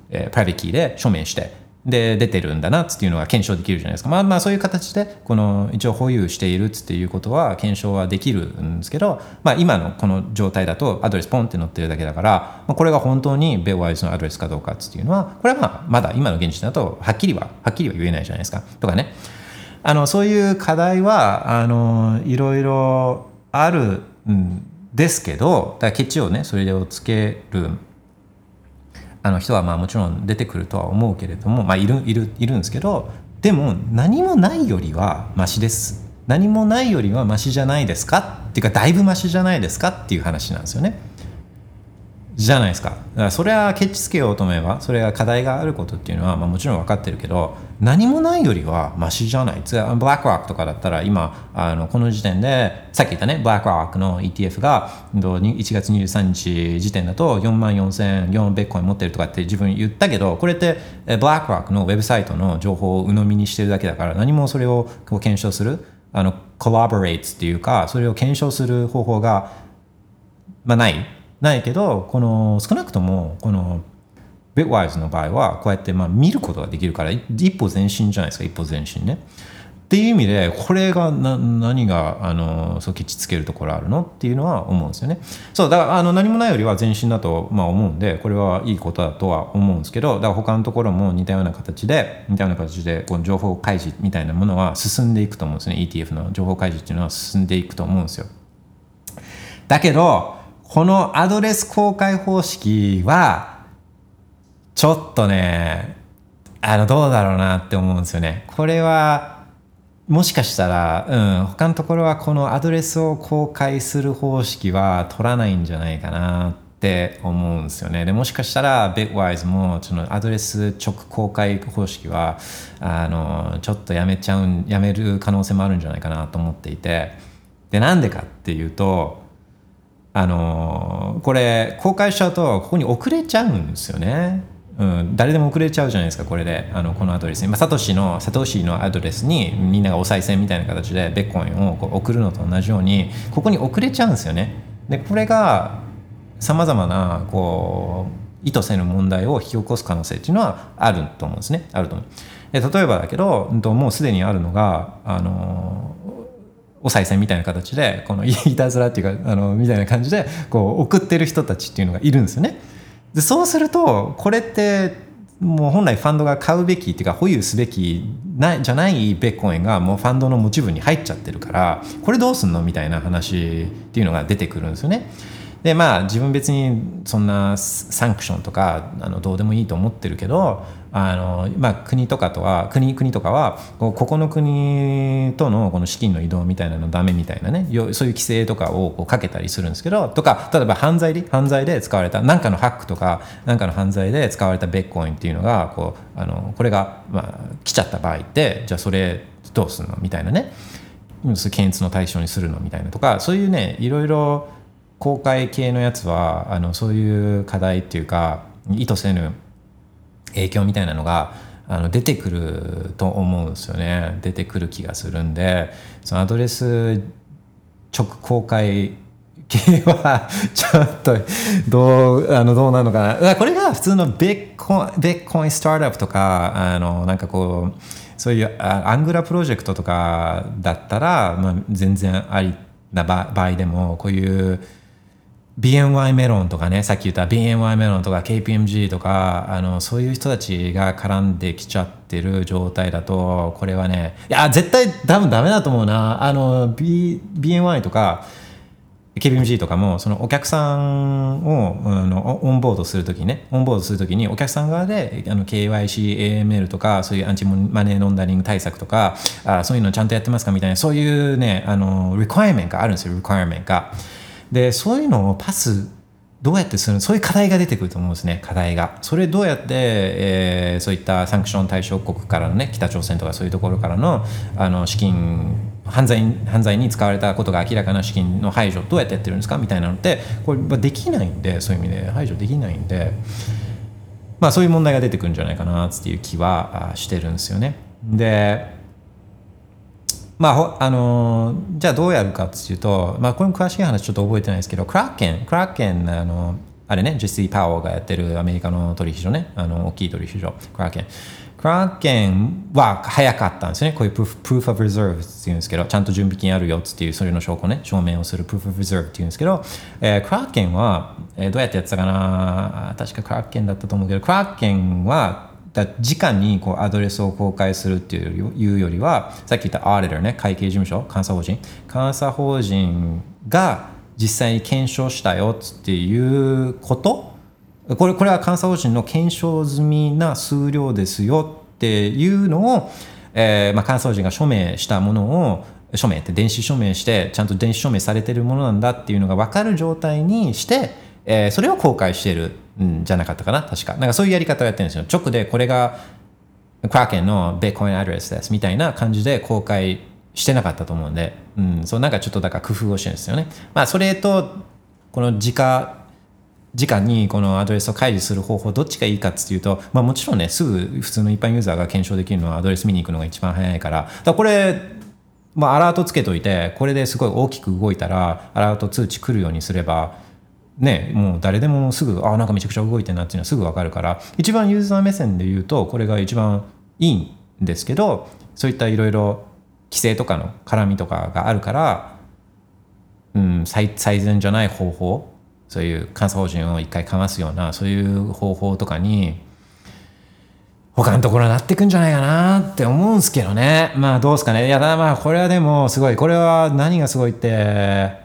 えー、プライベートキーで署名してで出てるんだなっていうのが検証できるじゃないですか。まあまあそういう形でこの一応保有しているっていうことは検証はできるんですけど、まあ、今のこの状態だとアドレスポンって載ってるだけだから、まあ、これが本当に Bitwise のアドレスかどうかっていうのはこれはまあまだ今の現時点だとはっきりははっきりは言えないじゃないですか。とかね。あのそういう課題はあのいろいろあるんですけどだからケチをねそれをつけるあの人はまあもちろん出てくるとは思うけれども、まあ、いるいるいるんですけどでも何もないよりはマシです。何もないよりはマシじゃないですか？っていうかだいぶマシじゃないですか？っていう話なんですよね。じゃないですか？だからそれはケチつけようと思えばそれは課題があることっていうのは、まあ、もちろん分かってるけど何もないよりはマシじゃない。ブラックロックとかだったら今あのこの時点でさっき言ったねブラックロックの ETF が1月23日時点だと4万4004ベッコイン持ってるとかって自分言ったけどこれってブラックロックのウェブサイトの情報を鵜呑みにしてるだけだから何もそれを検証するあのコラボレーツっていうかそれを検証する方法が、まあ、ない。ないけどこの少なくともこの Bitwise の場合はこうやってまあ見ることができるから一歩前進じゃないですか一歩前進ね。っていう意味でこれがな何があのそうケチつけるところあるの？っていうのは思うんですよね。そうだからあの何もないよりは前進だとまあ思うんでこれはいいことだとは思うんですけどだから他のところも似たような形で似たような形でこの情報開示みたいなものは進んでいくと思うんですね ETF の情報開示っていうのは進んでいくと思うんですよ。だけどこのアドレス公開方式は、ちょっとね、あの、どうだろうなって思うんですよね。これは、もしかしたら、うん、他のところはこのアドレスを公開する方式は取らないんじゃないかなって思うんですよね。でもしかしたら Bitwise もそのアドレス直公開方式はあのちょっとやめちゃうやめる可能性もあるんじゃないかなと思っていてでなんでかっていうとあののこれ公開しちゃうとここに送れちゃうんですよね。うん、誰でも送れちゃうじゃないですかこれで。あのこのアドレスに、まあ、サトシのサトシのアドレスにみんながお賽銭みたいな形でベッコインをこう送るのと同じようにここに送れちゃうんですよね。でこれがさまざまなこう意図せぬ問題を引き起こす可能性っていうのはあると思うんですね。あると思う。で例えばだけどもうすでにあるのがあのお賽銭みたいな形でこのいたずらっていうかあのみたいな感じでこう送ってる人たちっていうのがいるんですよね。でそうするとこれってもう本来ファンドが買うべきっていうか保有すべきなじゃないベッコインがもうファンドの持ち分に入っちゃってるからこれどうすんのみたいな話っていうのが出てくるんですよね。でまあ自分別にそんなサンクションとかあのどうでもいいと思ってるけどあの、まあ、国とかとは国国とかはここの国とのこの資金の移動みたいなのダメみたいなねそういう規制とかをこうかけたりするんですけどとか例えば犯罪で犯罪で使われた何かのハックとか何かの犯罪で使われたベッコインっていうのがこうあのこれが、まあ、来ちゃった場合ってじゃあそれどうするのみたいなね。検閲の対象にするのみたいなとかそういうねいろいろ公開系のやつはあのそういう課題っていうか意図せぬ影響みたいなのがあの出てくると思うんですよね。出てくる気がするんでそのアドレス直公開系は ちょっとどうあのどうなのかな。これが普通のベッコインベッコインスタートアップとかあのなんかこうそういうアングラプロジェクトとかだったら、まあ、全然ありな場合でもこういう BNY メロンとかねさっき言った BNY メロンとか KPMG とかあのそういう人たちが絡んできちゃってる状態だとこれはねいや絶対多分ダメだと思うなあの、B、BNY とか KPMG とかもそのお客さんをあのオンボードするときねオンボードするときにお客さん側であの KYC、AML とかそういうアンチマネーロンダリング対策とかあそういうのちゃんとやってますかみたいなそういうねあの requirement があるんですよ requirement が。でそういうのをパスどうやってするそういう課題が出てくると思うんですね課題が。それどうやって、えー、そういったサンクション対象国からのね北朝鮮とかそういうところからのあの資金犯罪犯罪に使われたことが明らかな資金の排除どうやってやってるんですかみたいなのってこれできないんでそういう意味で排除できないんでまあそういう問題が出てくるんじゃないかなっていう気はしてるんですよね。でまあ、あのじゃあどうやるかっていうと、まあ、これも詳しい話ちょっと覚えてないですけどクラッケンクラッケンあのあれねジェスティ・パワーがやってるアメリカの取引所ね。あの大きい取引所クラッケンクラッケンは早かったんですよね。こういうプーフ・オブ・リザーブっていうんですけどちゃんと準備金あるよっていうそれの証拠ね。証明をするプーフ・オブ・リザーブっていうんですけど、えー、クラッケンは、えー、どうやってやってたかな。確かクラッケンだったと思うけどクラッケンはだ直にこうアドレスを公開するっていうよりはさっき言ったアーディターね会計事務所監査法人。監査法人が実際に検証したよっていうこと。これこれは監査法人の検証済みな数量ですよっていうのを、えーまあ、監査法人が署名したものを署名って電子署名してちゃんと電子署名されてるものなんだっていうのが分かる状態にして、えー、それを公開している。んじゃなかったかな？確か。なんかそういうやり方をやってるんですよ。直でこれがクラーケンのベーコインアドレスですみたいな感じで公開してなかったと思うんで、うん、そうなんかちょっとだから工夫をしてるんですよね。まあそれとこの時価時間にこのアドレスを開示する方法どっちがいいかっていうと、まあ、もちろんねすぐ普通の一般ユーザーが検証できるのはアドレス見に行くのが一番早いから。だこれ、まあ、アラートつけといてこれですごい大きく動いたらアラート通知来るようにすればね、もう誰でもすぐあなんかめちゃくちゃ動いてるなっていうのはすぐ分かるから一番ユーザー目線で言うとこれが一番いいんですけどそういったいろいろ規制とかの絡みとかがあるから、うん、最最善じゃない方法そういう監査法人を一回かますようなそういう方法とかに他のところになっていくんじゃないかなって思うんですけどね。まあどうですかね。いやまあこれはでもすごいこれは何がすごいって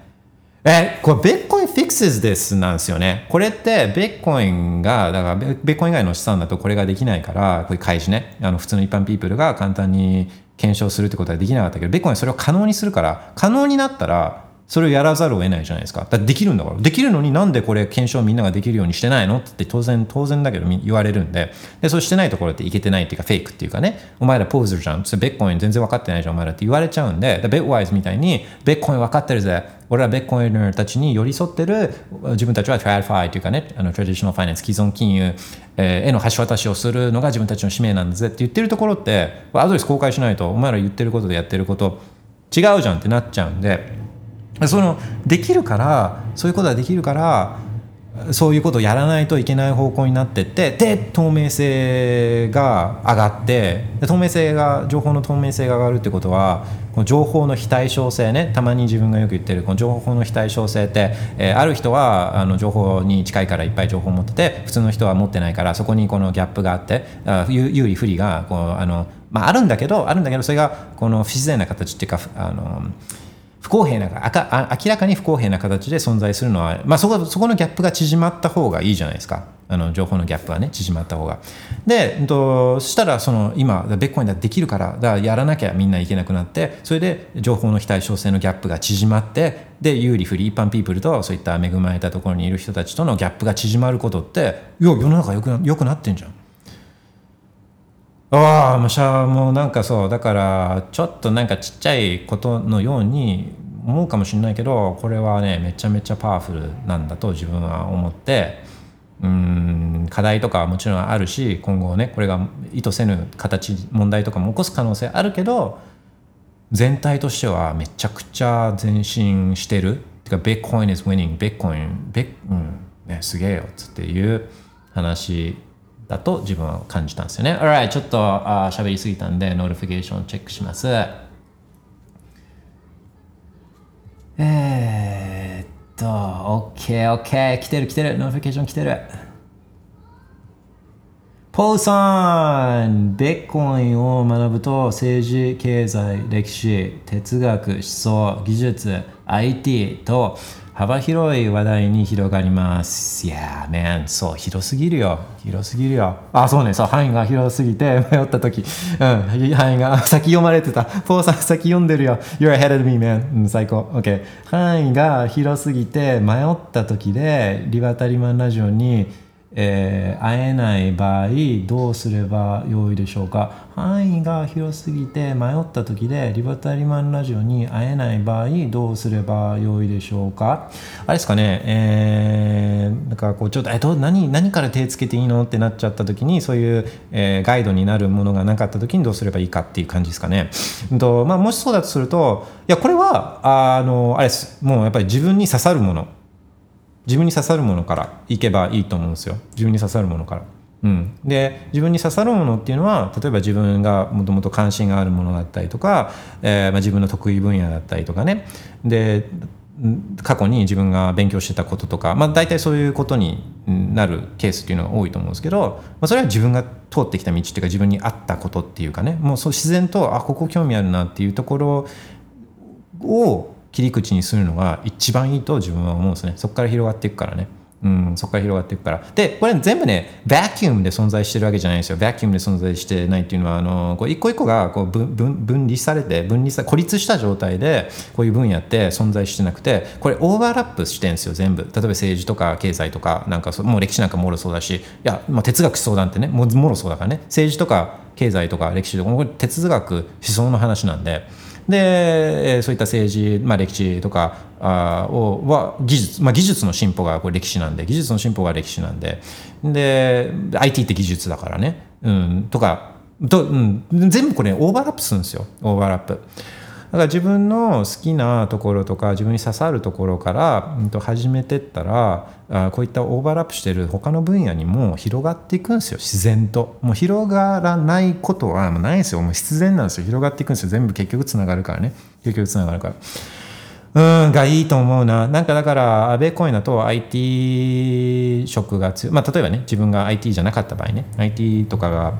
え、これ、ベッコインフィクセスですなんですよね。これって、ベッコインが、だから、ベッコイン以外の資産だとこれができないから、こういう開示ね、あの普通の一般ピープルが簡単に検証するってことはできなかったけど、ベッコインそれを可能にするから、可能になったら、それをやらざるを得ないじゃないですか。だできるんだから。できるのになんでこれ検証みんなができるようにしてないのって当然、当然だけど言われるんで、で、そうしてないところっていけてないっていうかフェイクっていうかね、お前らポーズじゃん。それベッコイン全然分かってないじゃん、お前らって言われちゃうんで、 Bitwise みたいに、ベッコイン分かってるぜ。俺らベッコインたちに寄り添ってる自分たちは TradFi というかね、あの traditional finance、既存金融への橋渡しをするのが自分たちの使命なんだぜって言ってるところって、アドレス公開しないと、お前ら言ってることでやってること違うじゃんってなっちゃうんで、そのできるからそういうことができるからそういうことをやらないといけない方向になってってで透明性が上がって透明性が情報の透明性が上がるってことはこの情報の非対称性ねたまに自分がよく言ってるこの情報の非対称性って、えー、ある人はあの情報に近いからいっぱい情報を持ってて普通の人は持ってないからそこにこのギャップがあってあ有利不利がこうあの、まあ、あるんだけどあるんだけどそれがこの不自然な形っていうかあの不公平なあ明らかに不公平な形で存在するのは、まあ、そこそこのギャップが縮まった方がいいじゃないですか。あの情報のギャップはね縮まった方が。で、えっと、そしたらその今ベッコインだできるからだからやらなきゃみんないけなくなってそれで情報の非対称性のギャップが縮まってで有利不利一般ピープルとそういった恵まれたところにいる人たちとのギャップが縮まることっていや世の中よくよくなってんじゃん。ああもうしゃもうなんかそうだからちょっとなんかちっちゃいことのように思うかもしれないけどこれはねめちゃめちゃパワフルなんだと自分は思って。うん課題とかはもちろんあるし今後ねこれが意図せぬ形問題とかも起こす可能性あるけど全体としてはめちゃくちゃ前進してる。てか Bitcoin is winning Bitcoin ベうんね、すげえよっつっていう話だと自分は感じたんですよね。Alright ちょっとあ喋りすぎたんで notification チェックします。えー、っと OKOK 来てる来てる notification 来てる。ポーさん、ベッコインを学ぶと政治、経済、歴史、哲学、思想、技術、IT と幅広い話題に広がります。いやー、man、そう、広すぎるよ。広すぎるよ。あ、そうね、そう、範囲が広すぎて 迷った時、うん、範囲が先読まれてた。ポーさん先読んでるよ。You're ahead of me, man. うん、最高。OK。範囲が広すぎて迷った時で、リバタリマンラジオに、えー、会えない場合どうすればよいでしょうか？範囲が広すぎて迷った時でリバタリマンラジオに会えない場合どうすればよいでしょうか？あれですかねえー、なんかこうちょっとえど何何から手つけていいのってなっちゃった時にそういう、えー、ガイドになるものがなかった時にどうすればいいかっていう感じですかね、とまあ、もしそうだとするといやこれはあのあれです。もうやっぱり自分に刺さるもの。自分に刺さるものからいけばいいと思うんですよ。自分に刺さるものから。うん、で自分に刺さるものっていうのは例えば自分がもともと関心があるものだったりとか、えーまあ、自分の得意分野だったりとかね。で過去に自分が勉強してたこととか、まあ、大体そういうことになるケースっていうのが多いと思うんですけど、まあ、それは自分が通ってきた道っていうか自分に合ったことっていうかね。もうそう自然とあここ興味あるなっていうところを切り口にするのが一番いいと自分は思うんですね。そこから広がっていくからね。うん、そこから広がっていくから。でこれ全部ねバキュームで存在してるわけじゃないですよ。バキュームで存在してないっていうのはあのこう一個一個がこう分分離されて分離さ孤立した状態でこういう分野って存在してなくてこれオーバーラップしてるんですよ全部。例えば政治とか経済とかなんかもう歴史なんかもろそうだし。いや、まあ、哲学思想なんてねももろそうだからね。政治とか経済とか歴史とかこれ哲学思想の話なんで。でそういった政治、まあ、歴史とかあをは技術、まあ、技術の進歩がこれ歴史なんで技術の進歩が歴史なんでで IT って技術だからね、うん、とかと、うん、全部これオーバーラップするんですよオーバーラップ。だから自分の好きなところとか自分に刺さるところから、うん、と始めてったらあこういったオーバーラップしてる他の分野にも広がっていくんですよ自然ともう広がらないことはないですよもう必然なんですよ広がっていくんですよ全部結局つながるからね結局つながるから。うんがいいと思うな。なんかだから、アベコインだと IT 職が強い。まあ、例えばね、自分が IT じゃなかった場合ね、IT とかが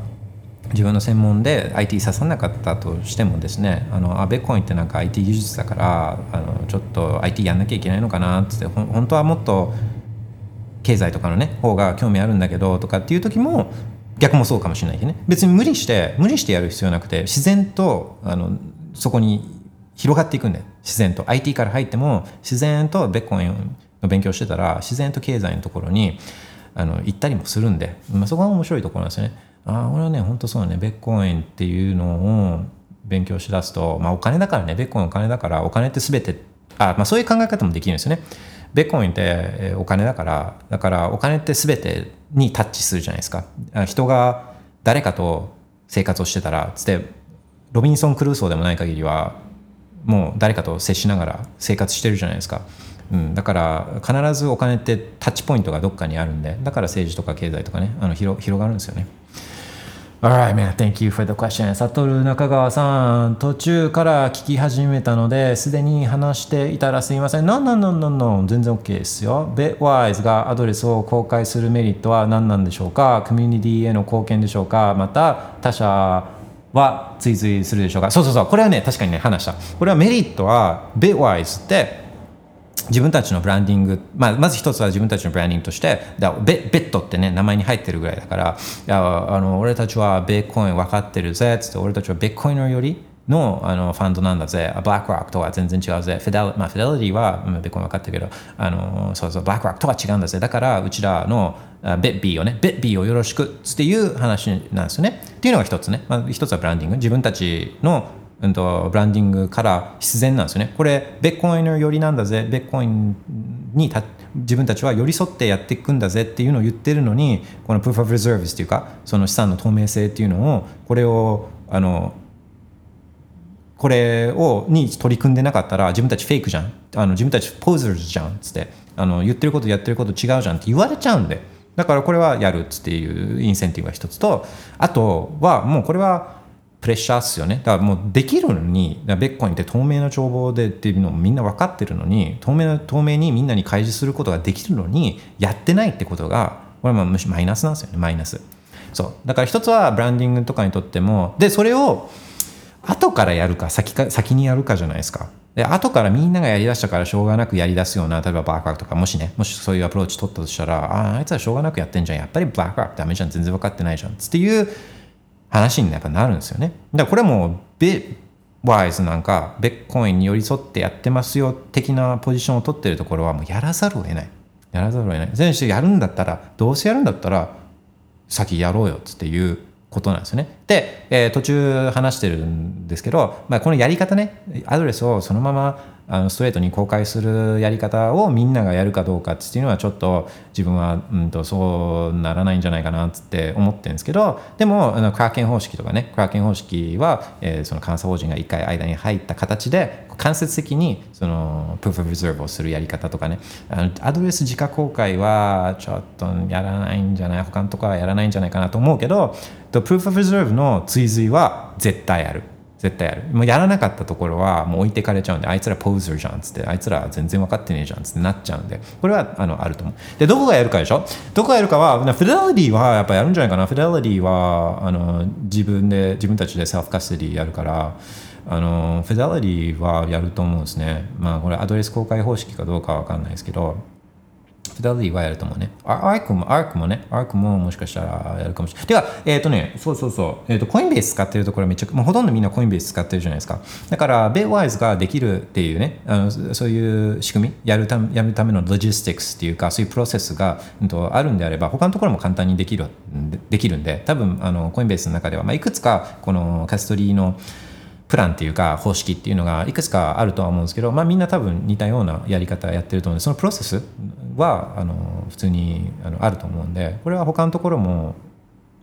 自分の専門で IT 刺さなかったとしてもですねあのアベコインってなんか IT 技術だからあのちょっと IT やんなきゃいけないのかなって本当はもっと経済とかのね方が興味あるんだけどとかっていう時も逆もそうかもしれないけどね。別に無理して無理してやる必要なくて自然とあのそこに広がっていくんで自然と。IT から入っても自然とベッコインの勉強してたら自然と経済のところにあの行ったりもするんで、まあ、そこが面白いところなんですよね。あ俺はね本当そうねベッコインっていうのを勉強しだすと、まあ、お金だからねベッコインお金だからお金って全てあ、まあ、そういう考え方もできるんですよね。ベッコインってお金だからだからお金って全てにタッチするじゃないですか。人が誰かと生活をしてたらつってロビンソン・クルーソーでもない限りはもう誰かと接しながら生活してるじゃないですか。うん、だから必ずお金ってタッチポイントがどっかにあるんでだから政治とか経済とかねあの広広がるんですよね。Alright, man. Thank you for the question. サトル中川さん、途中から聞き始めたので、すでに話していたらすみません。No, no, no, no, no. 全然 OK ですよ。Bitwise がアドレスを公開するメリットは何なんでしょうか？コミュニティへの貢献でしょうか？また、他社は追随するでしょうか？そうそうそう。これはね、確かにね、話した。これはメリットは、Bitwise って、自分たちのブランディング、まあ、まず一つは自分たちのブランディングとしてだベベッドってね名前に入ってるぐらいだからいやあの俺たちはベッコイン分かってるぜっつって俺たちはベッコインよりのあのファンドなんだぜ、ブラックロックとは全然違うぜ、フィデリ,、まあ、フィデリティは、まあ、ベッコイン分かってるけど、あのそうそう、ブラックロックとは違うんだぜ、だからうちらのベッビーをね、ベッビーをよろしくっていう話なんですよね。っていうのが一つね、まあ、一つはブランディング、自分たちのうんと、ブランディングから必然なんですよね。これ、ベッコインの寄りなんだぜ、ベッコインに自分たちは寄り添ってやっていくんだぜっていうのを言ってるのに、この Proof of Reserves っていうか、その資産の透明性っていうのを、これを、あの、これをに取り組んでなかったら自分たちフェイクじゃんあの自分たちポーザーズじゃんっつってあの言ってることやってること違うじゃんって言われちゃうんでだからこれはやるっつっていうインセンティブが一つとあとはもうこれはプレッシャーっすよね。だからもうできるのにベッコインって透明な帳簿でっていうのもみんな分かってるのに透明な透明にみんなに開示することができるのにやってないってことがこれはむしろマイナスなんですよね。マイナス。そう。だから一つはブランディングとかにとってもでそれを後からやるか先か先にやるかじゃないですか。で後からみんながやりだしたからしょうがなくやりだすような例えばバークワークとかもしねもしそういうアプローチ取ったとしたらあああいつはしょうがなくやってんじゃん。やっぱりバークワークダメじゃん。全然分かってないじゃん。っていう話にやっぱなるんですよね。だからこれもビワイズなんかベッコインに寄り添ってやってますよ的なポジションを取ってるところはもうやらざるを得ない。やらざるを得ない。全種やるんだったらどうせやるんだったら先やろうよっていうことなんですよね。で、えー、途中話してるんですけど、まあ、このやり方ねアドレスをそのままあのストレートに公開するやり方をみんながやるかどうかっていうのはちょっと自分は、うんと、そうならないんじゃないかなって思ってるんですけどでもあのクラーケン方式とかねクラーケン方式は、えー、その監査法人が一回間に入った形で間接的にそのプーフ・オブ・リザーブをするやり方とかねあのアドレス自家公開はちょっとやらないんじゃない他のとこはやらないんじゃないかなと思うけどプーフ・オブ・リザーブの追随は絶対ある。絶対やる。もうやらなかったところはもう置いてかれちゃうんであいつらポーザーじゃんっつってあいつら全然分かってねえじゃんっつってなっちゃうんでこれはあのあると思う。でどこがやるかでしょ？どこがやるかはフィデリティはやっぱやるんじゃないかな。フィデリティはあの自分で自分たちで self custody やるからあのフィデリティはやると思うんですね。まあこれアドレス公開方式かどうかは分かんないですけどフィダリティはやると思うね。アークも、アークもね、アークももしかしたらやるかもしれない。てか、えっ、ー、とね、そうそうそう、えっ、ー、と、コインベース使ってるところめちゃく、もうほとんどみんなコインベース使ってるじゃないですか。だから、 Bitwise ができるっていうね、あのそういう仕組み、やるためやるためのロジスティックスっていうか、そういうプロセスが、うん、とあるんであれば、他のところも簡単にできるできるんで、多分、あのコインベースの中では、まあ、いくつか、このカストリーの、プランっていうか方式っていうのがいくつかあるとは思うんですけど、まあ、みんな多分似たようなやり方やってると思うんでそのプロセスはあの普通にあのあると思うんでこれは他のところも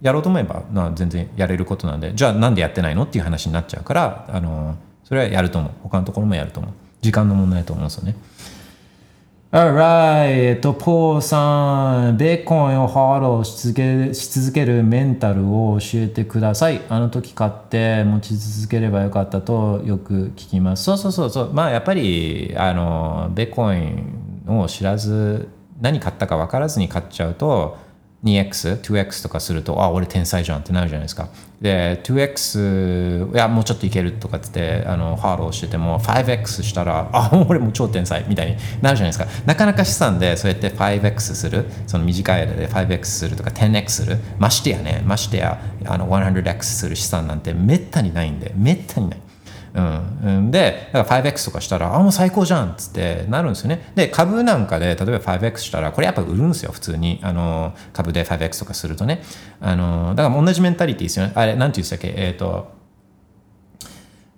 やろうと思えば、まあ、全然やれることなんでじゃあなんでやってないのっていう話になっちゃうからあのそれはやると思う他のところもやると思う時間の問題だと思うんですよね。Alright! えっと、ポーさん、ビットコインを HODL し続けし続けるメンタルを教えてください。あの時買って持ち続ければよかったとよく聞きます。そうそうそうそう。まあやっぱり、あの、ビットコインを知らず、何買ったか分からずに買っちゃうと、2x、2x とかすると、あ、俺天才じゃんってなるじゃないですか。で、2x、いや、もうちょっといけるとかってあのハードをしてても、5x したら、あ、俺もう超天才みたいになるじゃないですか。なかなか資産でそうやって 5x する、その短い間で 5x するとか 10x する、ましてやね、ましてやあの 100x する資産なんてめったにないんで、めったにない。うん、でだから 5X とかしたらあもう最高じゃんっつってなるんですよね。で株なんかで例えば 5X したらこれやっぱ売るんですよ普通に。あの株で 5X とかするとね。あのだから同じメンタリティですよね。あれなんて言うんでしたっけ？えっ、と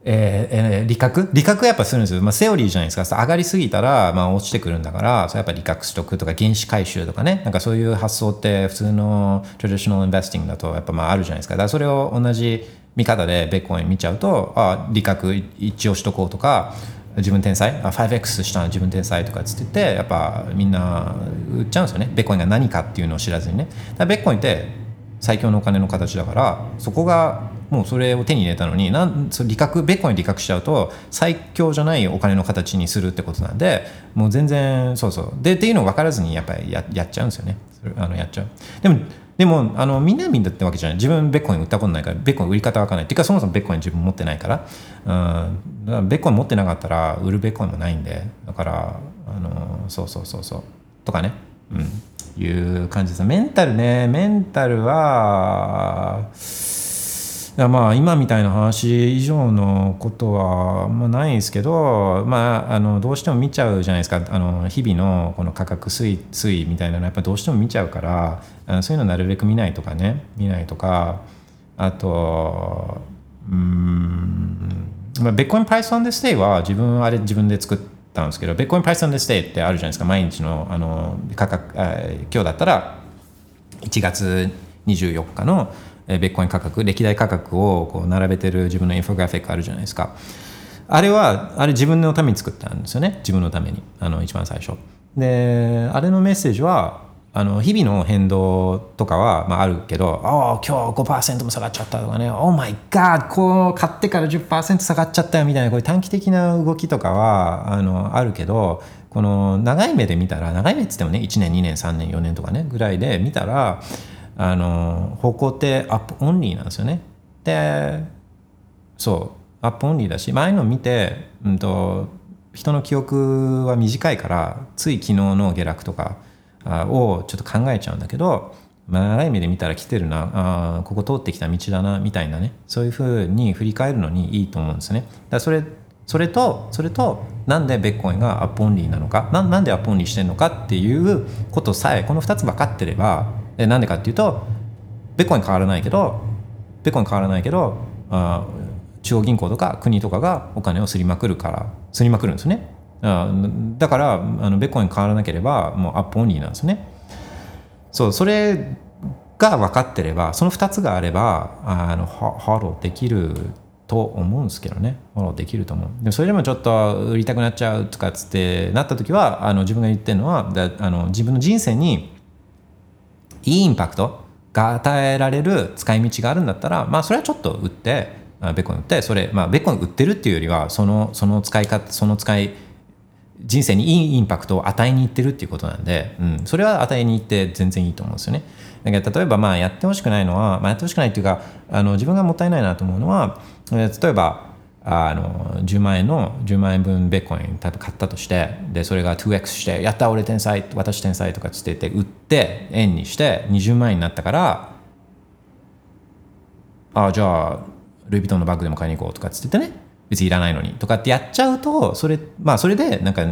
えーえー理覚理覚やっぱするんですよ、まあ、セオリーじゃないですか。上がりすぎたら、まあ、落ちてくるんだからそれやっぱ理覚しとくとか原資回収とかね。なんかそういう発想って普通のトラディショナルインベスティングだとやっぱまああるじゃないですか。だからそれを同じ見方でベッコイン見ちゃうとあ理覚一応しとこうとか自分天才あ 5X した自分天才とかっつっててやっぱみんな売っちゃうんですよね。ベッコインが何かっていうのを知らずにね。だからベッコインって最強のお金の形だからそこがもうそれを手に入れたのになんそれ利確ベッコイン利確しちゃうと最強じゃないお金の形にするってことなんでもう全然そうそう。でっていうのを分からずにやっぱりややっちゃうんですよね。あのやっちゃう。でもでもあのみんなみんなってわけじゃない。自分ベッコイン売ったことないからベッコイン売り方わかんない。っていうかそもそもベッコイン自分持ってないから,、うん、だからベッコイン持ってなかったら売るベッコインもないんで。だからあのそうそうそうそう。とかね。うん。いう感じです。メンタルね。メンタルはいやまあ今みたいな話以上のことはまあないですけど、まあ、あのどうしても見ちゃうじゃないですか。あの日々のこの価格推移みたいなのやっぱどうしても見ちゃうからあのそういうのなるべく見ないとかね。見ないとか。あとうん、まあ、 Bitcoin Price on This Day は自分あれ自分で作ったんですけど Bitcoin Price on This Day ってあるじゃないですか。毎日のあの価格あ今日だったら1月24日のえーコイン価格歴代価格をこう並べてる自分のインフォグラフィックあるじゃないですか。あれはあれ自分のために作ったんですよね。自分のために。あの一番最初。であれのメッセージはあの日々の変動とかは、まあ、あるけど「ああ今日5%も下がっちゃった」とかね「 Oh my god こう買ってから10%下がっちゃったよ」みたいなこういう短期的な動きとかはあのあるけどこの長い目で見たら長い目っつってもね1年2年3年4年とかねぐらいで見たらあの方向って up only なんですよね。でそう up only だし前の見て、うん、と人の記憶は短いからつい昨日の下落とかあをちょっと考えちゃうんだけど、まあ、長い目で見たら来てるなあここ通ってきた道だなみたいなねそういうふうに振り返るのにいいと思うんですね。だそれそれとそれとなんでビットコインが up only なのかななんで up only してるのかっていうことさえこの2つ分かってればえなんでかっていうとビットコイン変わらないけどビットコイン変わらないけどあ中央銀行とか国とかがお金を刷りまくるから刷りまくるんですね。あだからあのビットコイン変わらなければもう up only なんですね。そうそれが分かってればその2つがあればあのは HODL できると思うんですけどね。フォローできると思う。でそれでもちょっと売りたくなっちゃうとかっつってなった時はあの自分が言ってるのはだあの自分の人生にいいインパクトが与えられる使い道があるんだったらまあそれはちょっと売ってベッコン売ってそれまあベッコン売ってるっていうよりはそのその使い方その使い人生にいいインパクトを与えにいってるっていうことなんで、うん、それは与えに行って全然いいと思うんですよね。だけど例えばまあやってほしくないのは、まあ、やってほしくないっていうかあの自分がもったいないなと思うのは、例えばあの10万円の10万円分ベッコイン例えば買ったとしてでそれが 2x して「やった俺天才私天才」とかつってて売って円にして20万円になったからああじゃあルイ・ヴィトンのバッグでも買いに行こうとかつっててね別にいらないのにとかってやっちゃうとそれまあそれでなんか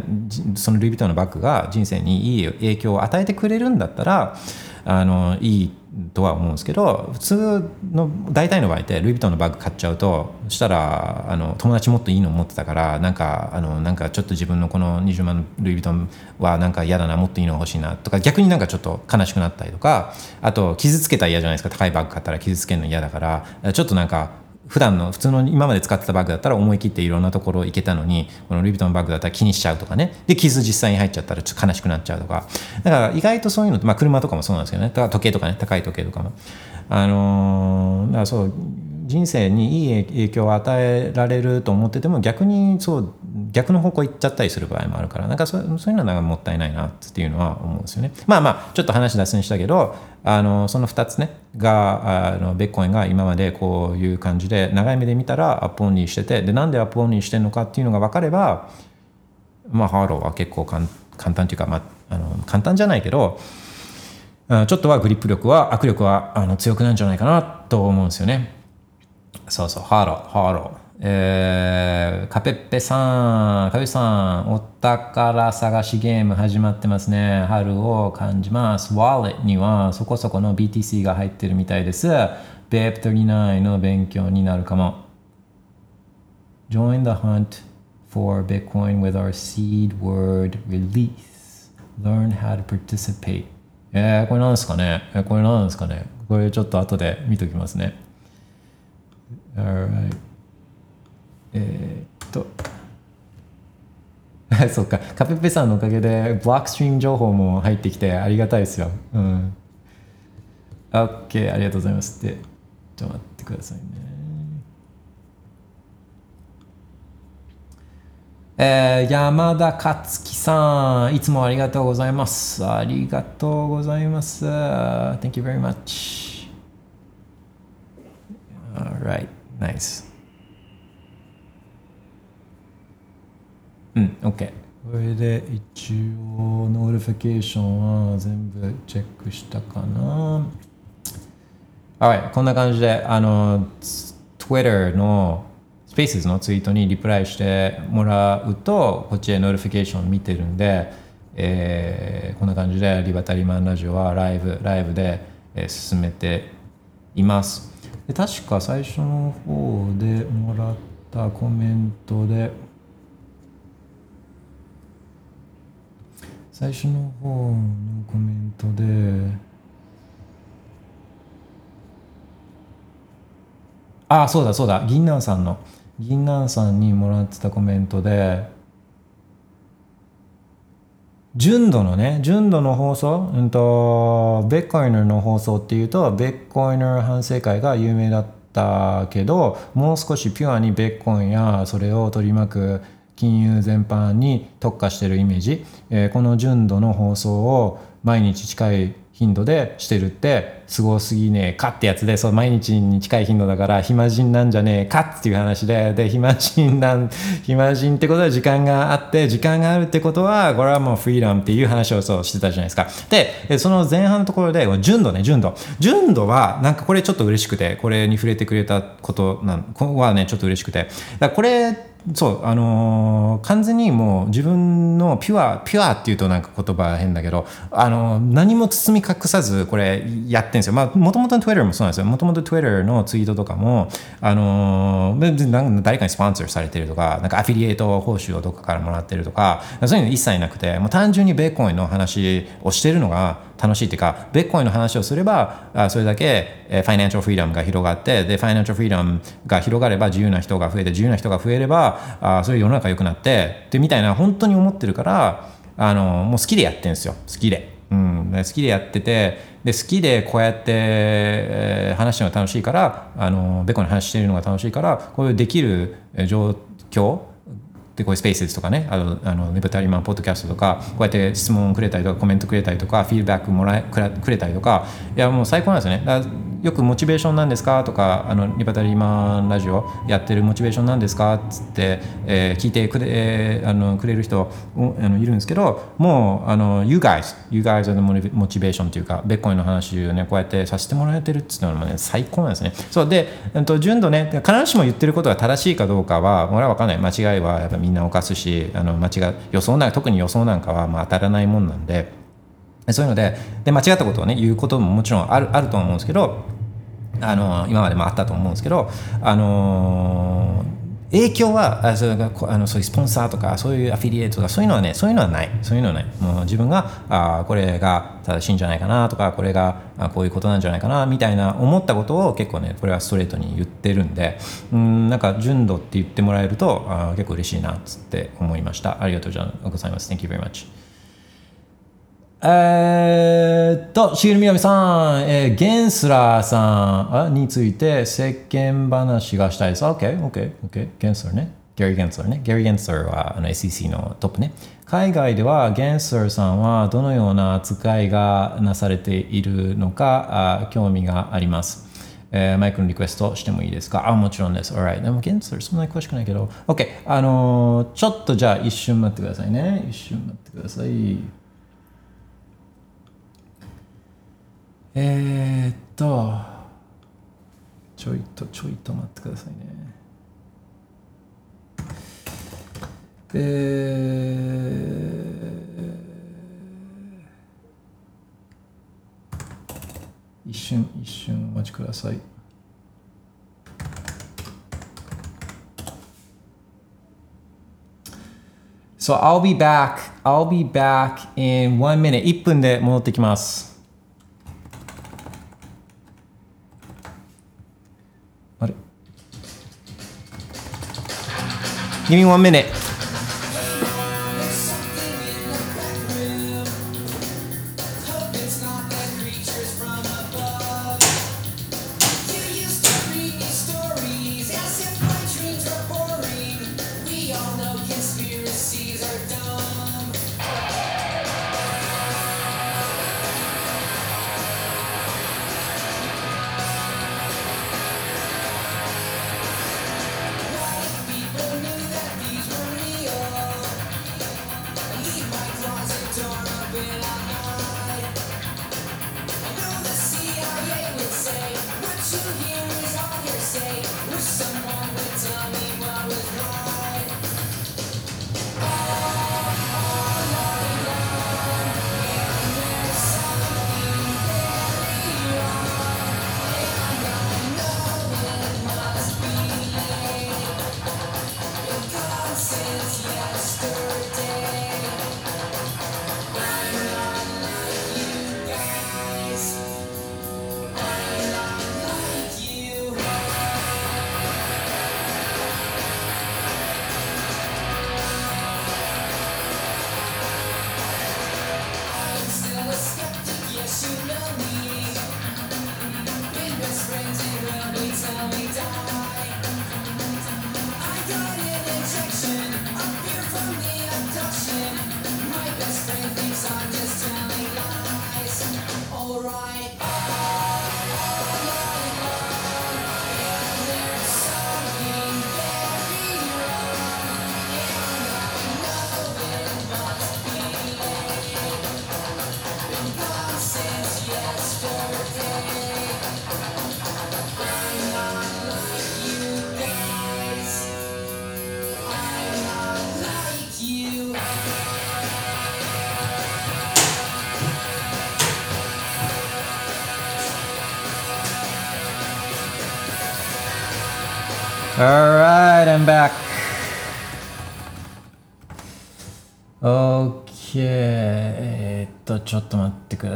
そのルイ・ヴィトンのバッグが人生にいい影響を与えてくれるんだったらあのいいとは思うんですけど普通の大体の場合ってルイ・ヴィトンのバッグ買っちゃうとそしたらあの友達もっといいの持ってたからなんかあのなんかちょっと自分のこの20万のルイ・ヴィトンはなんか嫌だなもっといいの欲しいなとか逆になんかちょっと悲しくなったりとかあと傷つけたら嫌じゃないですか。高いバッグ買ったら傷つけるの嫌だからちょっとなんか普段の普通の今まで使ってたバッグだったら思い切っていろんなところ行けたのにこのルイ・ヴィトンのバッグだったら気にしちゃうとかね。で傷実際に入っちゃったらちょっと悲しくなっちゃうとか。だから意外とそういうのって、まあ、車とかもそうなんですけどね。だから時計とかね。高い時計とかも。あのーだからそう人生にいい影響を与えられると思ってても逆にそう逆の方向行っちゃったりする場合もあるからなんかそうそういうのはもったいないなっていうのは思うんですよね。まあまあちょっと話脱線したけどあのその2つねがあのビットコインが今までこういう感じで長い目で見たら up only しててでなんで up only してるのかっていうのが分かればまあハーローは結構簡簡単というか、まあ、あの簡単じゃないけどちょっとはグリップ力は握力はあの強くなるんじゃないかなと思うんですよね。そうそう、ハーロー、ハーロえー、カペッペさん、カペさん、お宝探しゲーム始まってますね。春を感じます。Wallet にはそこそこの BTC が入ってるみたいです。BEP39 の勉強になるかも。Join the hunt for Bitcoin with our seed word release. Learn how to participate. えー、これなんですかね？えーこれなんですかね？これちょっと後で見ときますね。Alright. えーっと。そうか、カペペさんのおかげでブロックストリーム情報も入ってきてありがたいですよ。うん。OK、ありがとうございますって。ちょっと待ってくださいね。えー山田勝樹さん、いつもありがとうございます。ありがとうございます。Thank you very much. Alright, nice. うん、OK。これで一応、 notification は全部チェックしたかな。はい、こんな感じで、あの、Twitter の Spaces のツイートにリプライしてもらうと、こっちへ notification 見てるんで、えーこんな感じでリバタリマンラジオはライブ、ライブで、えー進めています。で確か最初の方でもらったコメントで、最初の方のコメントで、ああ、そうだそうだ、銀杏さんの、銀杏さんにもらってたコメントで、純度のね、純度の放送、うんと、ベッコイナーの放送っていうと、ベッコイナー反省会が有名だったけど、もう少しピュアにベッコインやそれを取り巻く金融全般に特化してるイメージ、えーこの純度の放送を毎日近い頻度でしてるってすごすぎねえかってやつでそう毎日に近い頻度だから暇人なんじゃねえかっていう話でで暇人なん 暇人ってことは時間があって時間があるってことはこれはもうフリーダムっていう話をそうしてたじゃないですか。でその前半のところで純度ね純度。純度はなんかこれちょっと嬉しくてこれに触れてくれたことなんここはねちょっと嬉しくて。だこれそうあのー完全にもう自分のピュアピュアっていうとなんか言葉変だけど、あのー何も包み隠さずこれやってんですよ。まあもともとの Twitter もそうなんですよ。もともと Twitter のツイートとかもあのー誰かにスポンサーされてるとかなんかアフィリエイト報酬をどっかからもらってるとかそういうの一切なくてもう単純にベーコンの話をしてるのが楽しいっていうか、ベッコンの話をすれば、あそれだけえファイナンシャルフリーダムが広がって、で、ファイナンシャルフリーダムが広がれば自由な人が増えて、自由な人が増えれば、あそういう世の中良くなって、で、みたいな、本当に思ってるから、あの、もう好きでやってるんですよ。好きで。うん、好きでやってて、で、好きでこうやって、えー話してるのが楽しいから、あの、ベコインの話してるのが楽しいから、こういうできる状況、でこういうスペースですとかねあのあのネブタリマンポッドキャストとかこうやって質問くれたりとかコメントくれたりとかフィードバックもらえくらくれたりとかいやもう最高なんですよねよくモチベーションなんですか？とかあのネブタリーマンラジオやってるモチベーションなんですか？っつって、えー聞いてくれ,、えーあのくれる人あのいるんですけどもうあの You guys You guys are the motivation というかベッコイの話をねこうやってさせてもらえてるっていうのはね最高なんですね。そうで、えっと、純度ね必ずしも言ってることが正しいかどうかは俺は分かんない。間違いはやっぱみんな犯すしあの間違い予想なん特に予想なんかはまあ当たらないもんなんで。そういうのでで間違ったことをね言うことももちろんあるあると思うんですけどあの今までもあったと思うんですけどあの影響はあそれがあのそういうスポンサーとかそういうアフィリエイトとかそういうのはねそういうのはない。そういうのはない。もう自分があこれが正しいんじゃないかなとかこれがあこういうことなんじゃないかなみたいな思ったことを結構ねこれはストレートに言ってるんでうんなんか純度って言ってもらえるとあ結構嬉しいなっつって思いました。ありがとうございます。Thank you very much えーっと、シールみなみさん、えーゲンスラーさんについて世間話がしたいです。OK、OK、OK、ゲンスラーね。ゲリー・ゲンスラーね。ゲリー・ゲンスラーはあの SEC のトップね。海外ではゲンスラーさんはどのような扱いがなされているのかあ興味があります。えーマイクのリクエストしてもいいですか？あ、もちろんです。Alright. でも、ゲンスラーそんなに詳しくないけど。OK。あのーちょっとじゃあ一瞬待ってくださいね。一瞬待ってください。えー、っと、ちょいと、ちょいと待ってくださいねえ。一瞬一瞬お待ちください So I'll be back. I'll be back in one minute. 1分で戻ってきます。Give me one minute.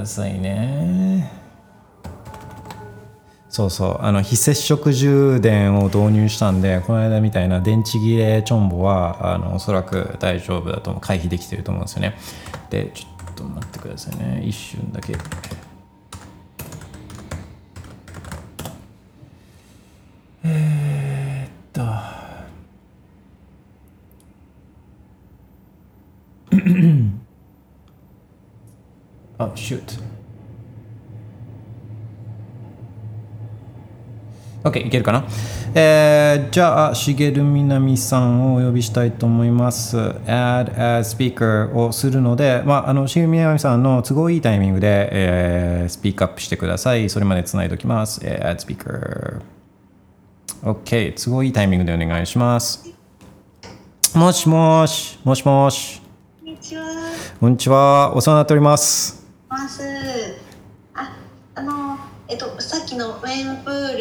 ださいね。そうそう、あの非接触充電を導入したんで、この間みたいな電池切れチョンボは、あのおそらく大丈夫だと思う、回避できてると思うんですよね。で、ちょっと待ってくださいね。一瞬だけ。えーっと。あ、shoot。OK、いけるかな、えー、じゃあ、しげるみなみさんをお呼びしたいと思います。add as speaker をするので、まあ、あの、しげるみなみさんの都合いいタイミングで、えー、スピークアップしてください。それまでつないでおきます。えー、add speaker。OK、都合いいタイミングでお願いします。もしもし、もしもし。こんにちは。こんにちは。お世話になっており。ます。あ、あの、えっと、さっきのウ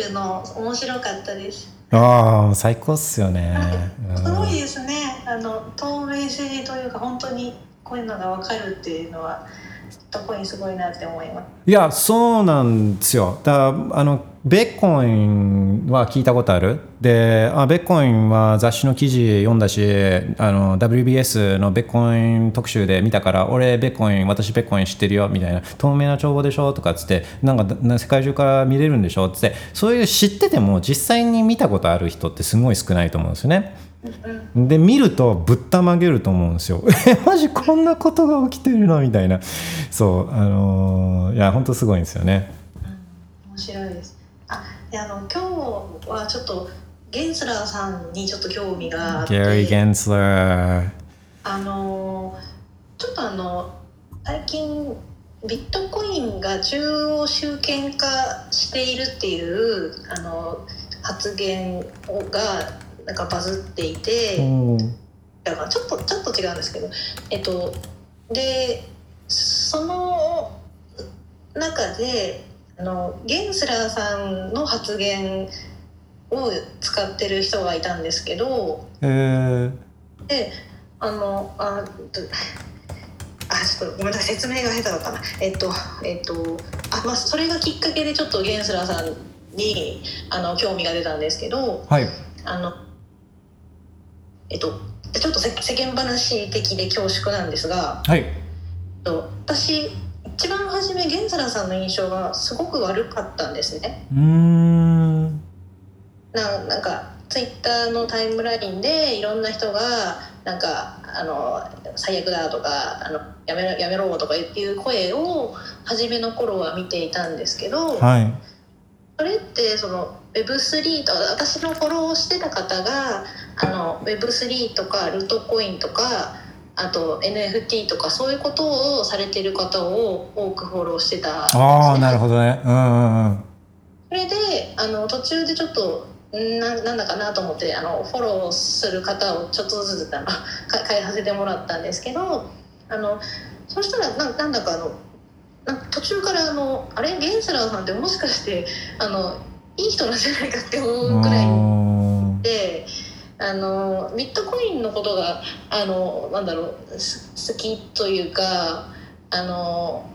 ェンプールの面白かったです。ああ、最高っすよね。すごいですね。あの、透明性というか、本当にこういうのがわかるっていうのは。どこにすごいなって思います。いや、そうなんですよ。だあの、ベッコインは聞いたことあるで、あベッコインは雑誌の記事読んだし、あの、WBS のベッコイン特集で見たから、俺、ベッコイン、私、ベッコイン知ってるよ、みたいな、透明な帳簿でしょとかっつって、なんか、世界中から見れるんでしょつって、そういう知ってても、実際に見たことある人ってすごい少ないと思うんですよね。で見るとぶったまげると思うんですよ。えマジこんなことが起きてるの？みたいなそうあのーいや本当すごいんですよね。面白いです。あ、で、あの、今日はちょっと。ゲンスラーさんにちょっと興味があって。Gary Gensler あのちょっとあの最近ビットコインが中央集権化しているっていうあの発言がなんかバズっていて、だからちょっとちょっと違うんですけどえっとでその中であのゲンスラーさんの発言を使ってる人がいたんですけどえー、であのあど あちょっとごめんなさい説明が下手だったな。えっとえっとあまあそれがきっかけでちょっとゲンスラーさんにあの興味が出たんですけどはい。あのえっとちょっと世世間話的で恐縮なんですがはい。えっと私一番初めゲンスラーさんの印象がすごく悪かったんですね。うーん。ななんかツイッターのタイムラインでいろんな人がなんかあの最悪だとかあのやめろやめろとかいう声を初めの頃は見ていたんですけど、はい。それってその Web3 と私のフォローしてた方があの Web3 とかルートコインとかあと NFT とかそういうことをされてる方を多くフォローしてたああなるほどね。うんうんうん。それであの途中でちょっとんななんだかなと思ってあのフォローする方をちょっとずつあのか変えさせてもらったんですけどあのそしたらななんだかあのな途中からあのあれ？ゲンスラーさんってもしかしてあのいい人なんじゃないかって思うくらいうんであのビットコインのことがあのなんだろうす好きというかあの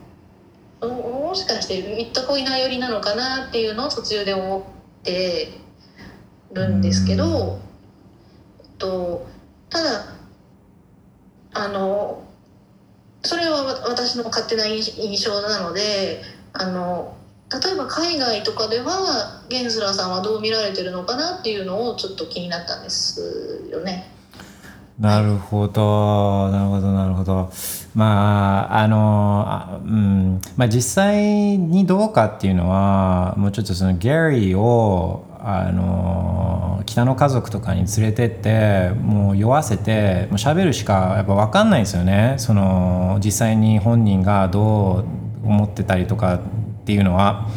ももしかしてビットコインナー寄りなのかなっていうのを途中で思ってるんですけど、えっと、ただあのそれはわ私の勝手な印印象なのであの例えば海外とかではゲンズラーさんはどう見られてるのかなっていうのをちょっと気になったんですよね。なるほど、なるほど、なるほど。まあ、あの、あうん、まあ実際にどうかっていうのは、もうちょっとそのギャリーを、あの、北の家族とかに連れてって、もう酔わせて、もう喋るしかやっぱ分かんないですよね。その、実際に本人がどう思ってたりとかっていうのは。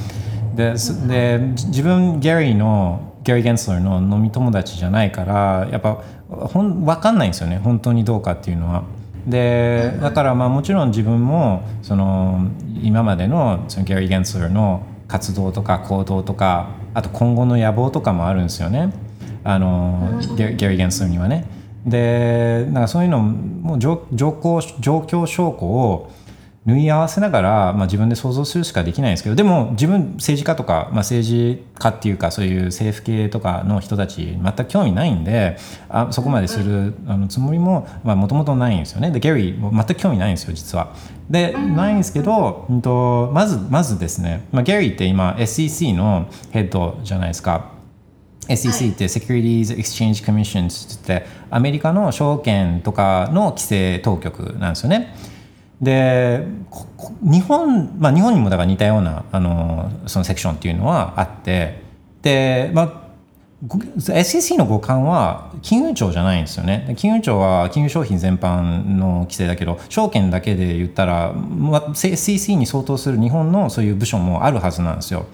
で、すで自分ギャリーのギャリー・ゲンスラーの飲み友達じゃないからやっぱほん分かんないんですよね本当にどうかっていうのは。でだからまあもちろん自分もその今までのそのギャリー・ゲンスラーの活動とか行動とかあと今後の野望とかもあるんですよねあのギャギャリー・ゲンスラーにはね。でなんかそういうのも状況証拠を縫い合わせながら、まあ、自分で想像するしかできないんですけどでも自分政治家とか、まあ、政治家っていうかそういう政府系とかの人たち全く興味ないんであそこまでするあのつもりももともとないんですよねでギャリーも全く興味ないんですよ実は。でないんですけど、うんと、まずまずですね、まあ、ギャリーって今 SEC のヘッドじゃないですか。SEC って Securities Exchange Commission ってアメリカの証券とかの規制当局なんですよね。で日本、まあ、日本にもだから似たようなあのそのセクションっていうのはあってで、まあ、ご SEC の互換は金融庁じゃないんですよね。で金融庁は金融商品全般の規制だけど証券だけで言ったら、まあ、SEC に相当する日本のそういう部署もあるはずなんですよ。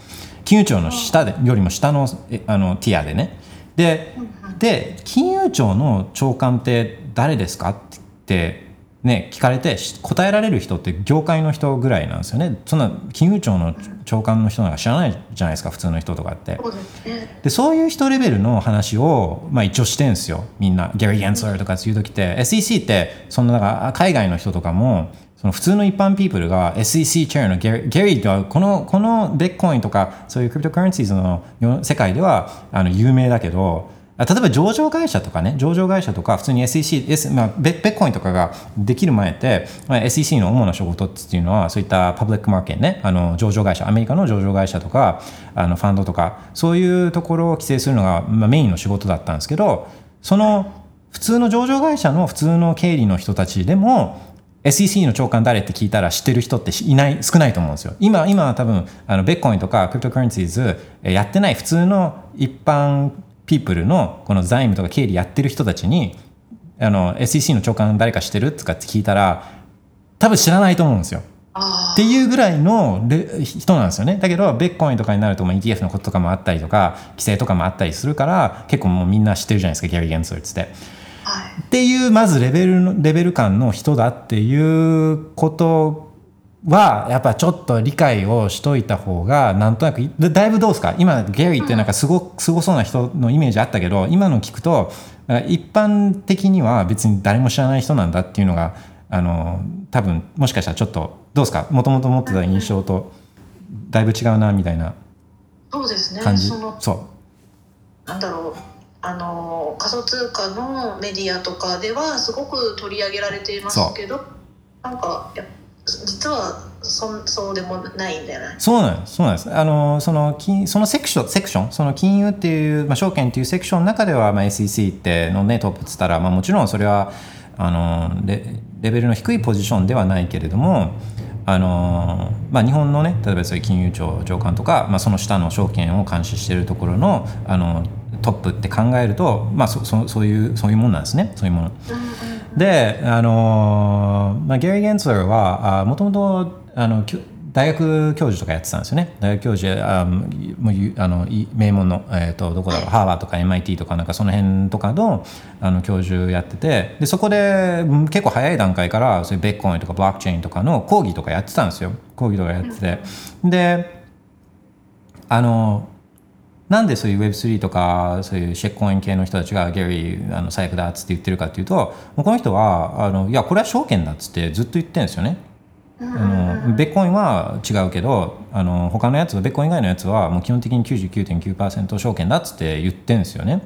金融庁の下でよりも下のえあのティアでね。でで金融庁の長官って誰ですかってね、聞かれてし答えられる人って業界の人ぐらいなんですよね。そんな金融庁の長官の人なんか知らないじゃないですか普通の人とかって。そうでそういう人レベルの話を、まあ、一応してんですよ。みんなギャリー・ゲンスラーとかっていう時って。SEC ってそのなんか海外の人とかもその普通の一般ピープルが SEC チェアのギャリーギャリーはこのこのビットコインとかそういうクリプトカレンシーズの世世界ではあの有名だけどあ例えば上場会社とかね上場会社とか普通に SEC、S まあ、ベベッコインとかができる前って、まあ、SEC の主な仕事っていうのはそういったパブリックマーケットねあの上場会社アメリカの上場会社とかあのファンドとかそういうところを規制するのが、まあ、メインの仕事だったんですけどその普通の上場会社の普通の経理の人たちでも SEC の長官誰って聞いたら知ってる人っていない少ないと思うんですよ。今今は多分あのベッコインとかクリプトカレンシーズやってない普通の一般ピープルのこの財務とか経理やってる人たちにあの SEC の長官誰か知ってるとかって聞いたら多分知らないと思うんですよ。あっていうぐらいのレ人なんですよね。だけど、ベッコインとかになると、まあ、ETF のこととかもあったりとか、規制とかもあったりするから、結構もうみんな知ってるじゃないですか、ギャリー・ゲンスルっつって。はいっていうまずレベルのレベル感の人だっていうことはやっぱちょっと理解をしといた方がなんとなくいだいぶどうですか？今ゲリーってなんかすごすごそうな人のイメージあったけど今の聞くと一般的には別に誰も知らない人なんだっていうのがあの多分もしかしたらちょっとどうですか？もともと持ってた印象とだいぶ違うなみたいなそうですね。感じ？そのそなんだろう。あの仮想通貨のメディアとかではすごく取り上げられていますけどなんかや実はそんそうでもないんだよねうそうなんです。そうなんです。あのその金そのセクションセクション？その金融っていう、まあ、証券っていうセクションの中では、まあ、SEC ってのねトップっつったら、まあ、もちろんそれはあのレレベルの低いポジションではないけれどもあのまあ、日本のね例えばそういう金融庁長官とか、まあ、その下の証券を監視しているところのあのトップって考えると、まあ、そそそういうそういうもんなんですね。そういうもの。で、あのまあ、ゲリー・ゲンツラーはもともと大学教授とかやってたんですよね。大学教授あもうあの名門の、えー、とどこだろう。ハーバーとか MIT とかなんかその辺とかのあの教授やっててでそこで結構早い段階からそういうベッコインとかブロックチェーンとかの講義とかやってたんですよ。講義とかやってて。であのなんでそういう Web3 とかそういうシェックコイン系の人たちがゲリーあの最悪だっつって言ってるかっていうともうこの人はあのいやこれは証券だっつってずっと言ってるんですよね。あのベッコインは違うけどあの他のやつベッコイン以外のやつはもう基本的に99.9%証券だっつって言ってるんですよね。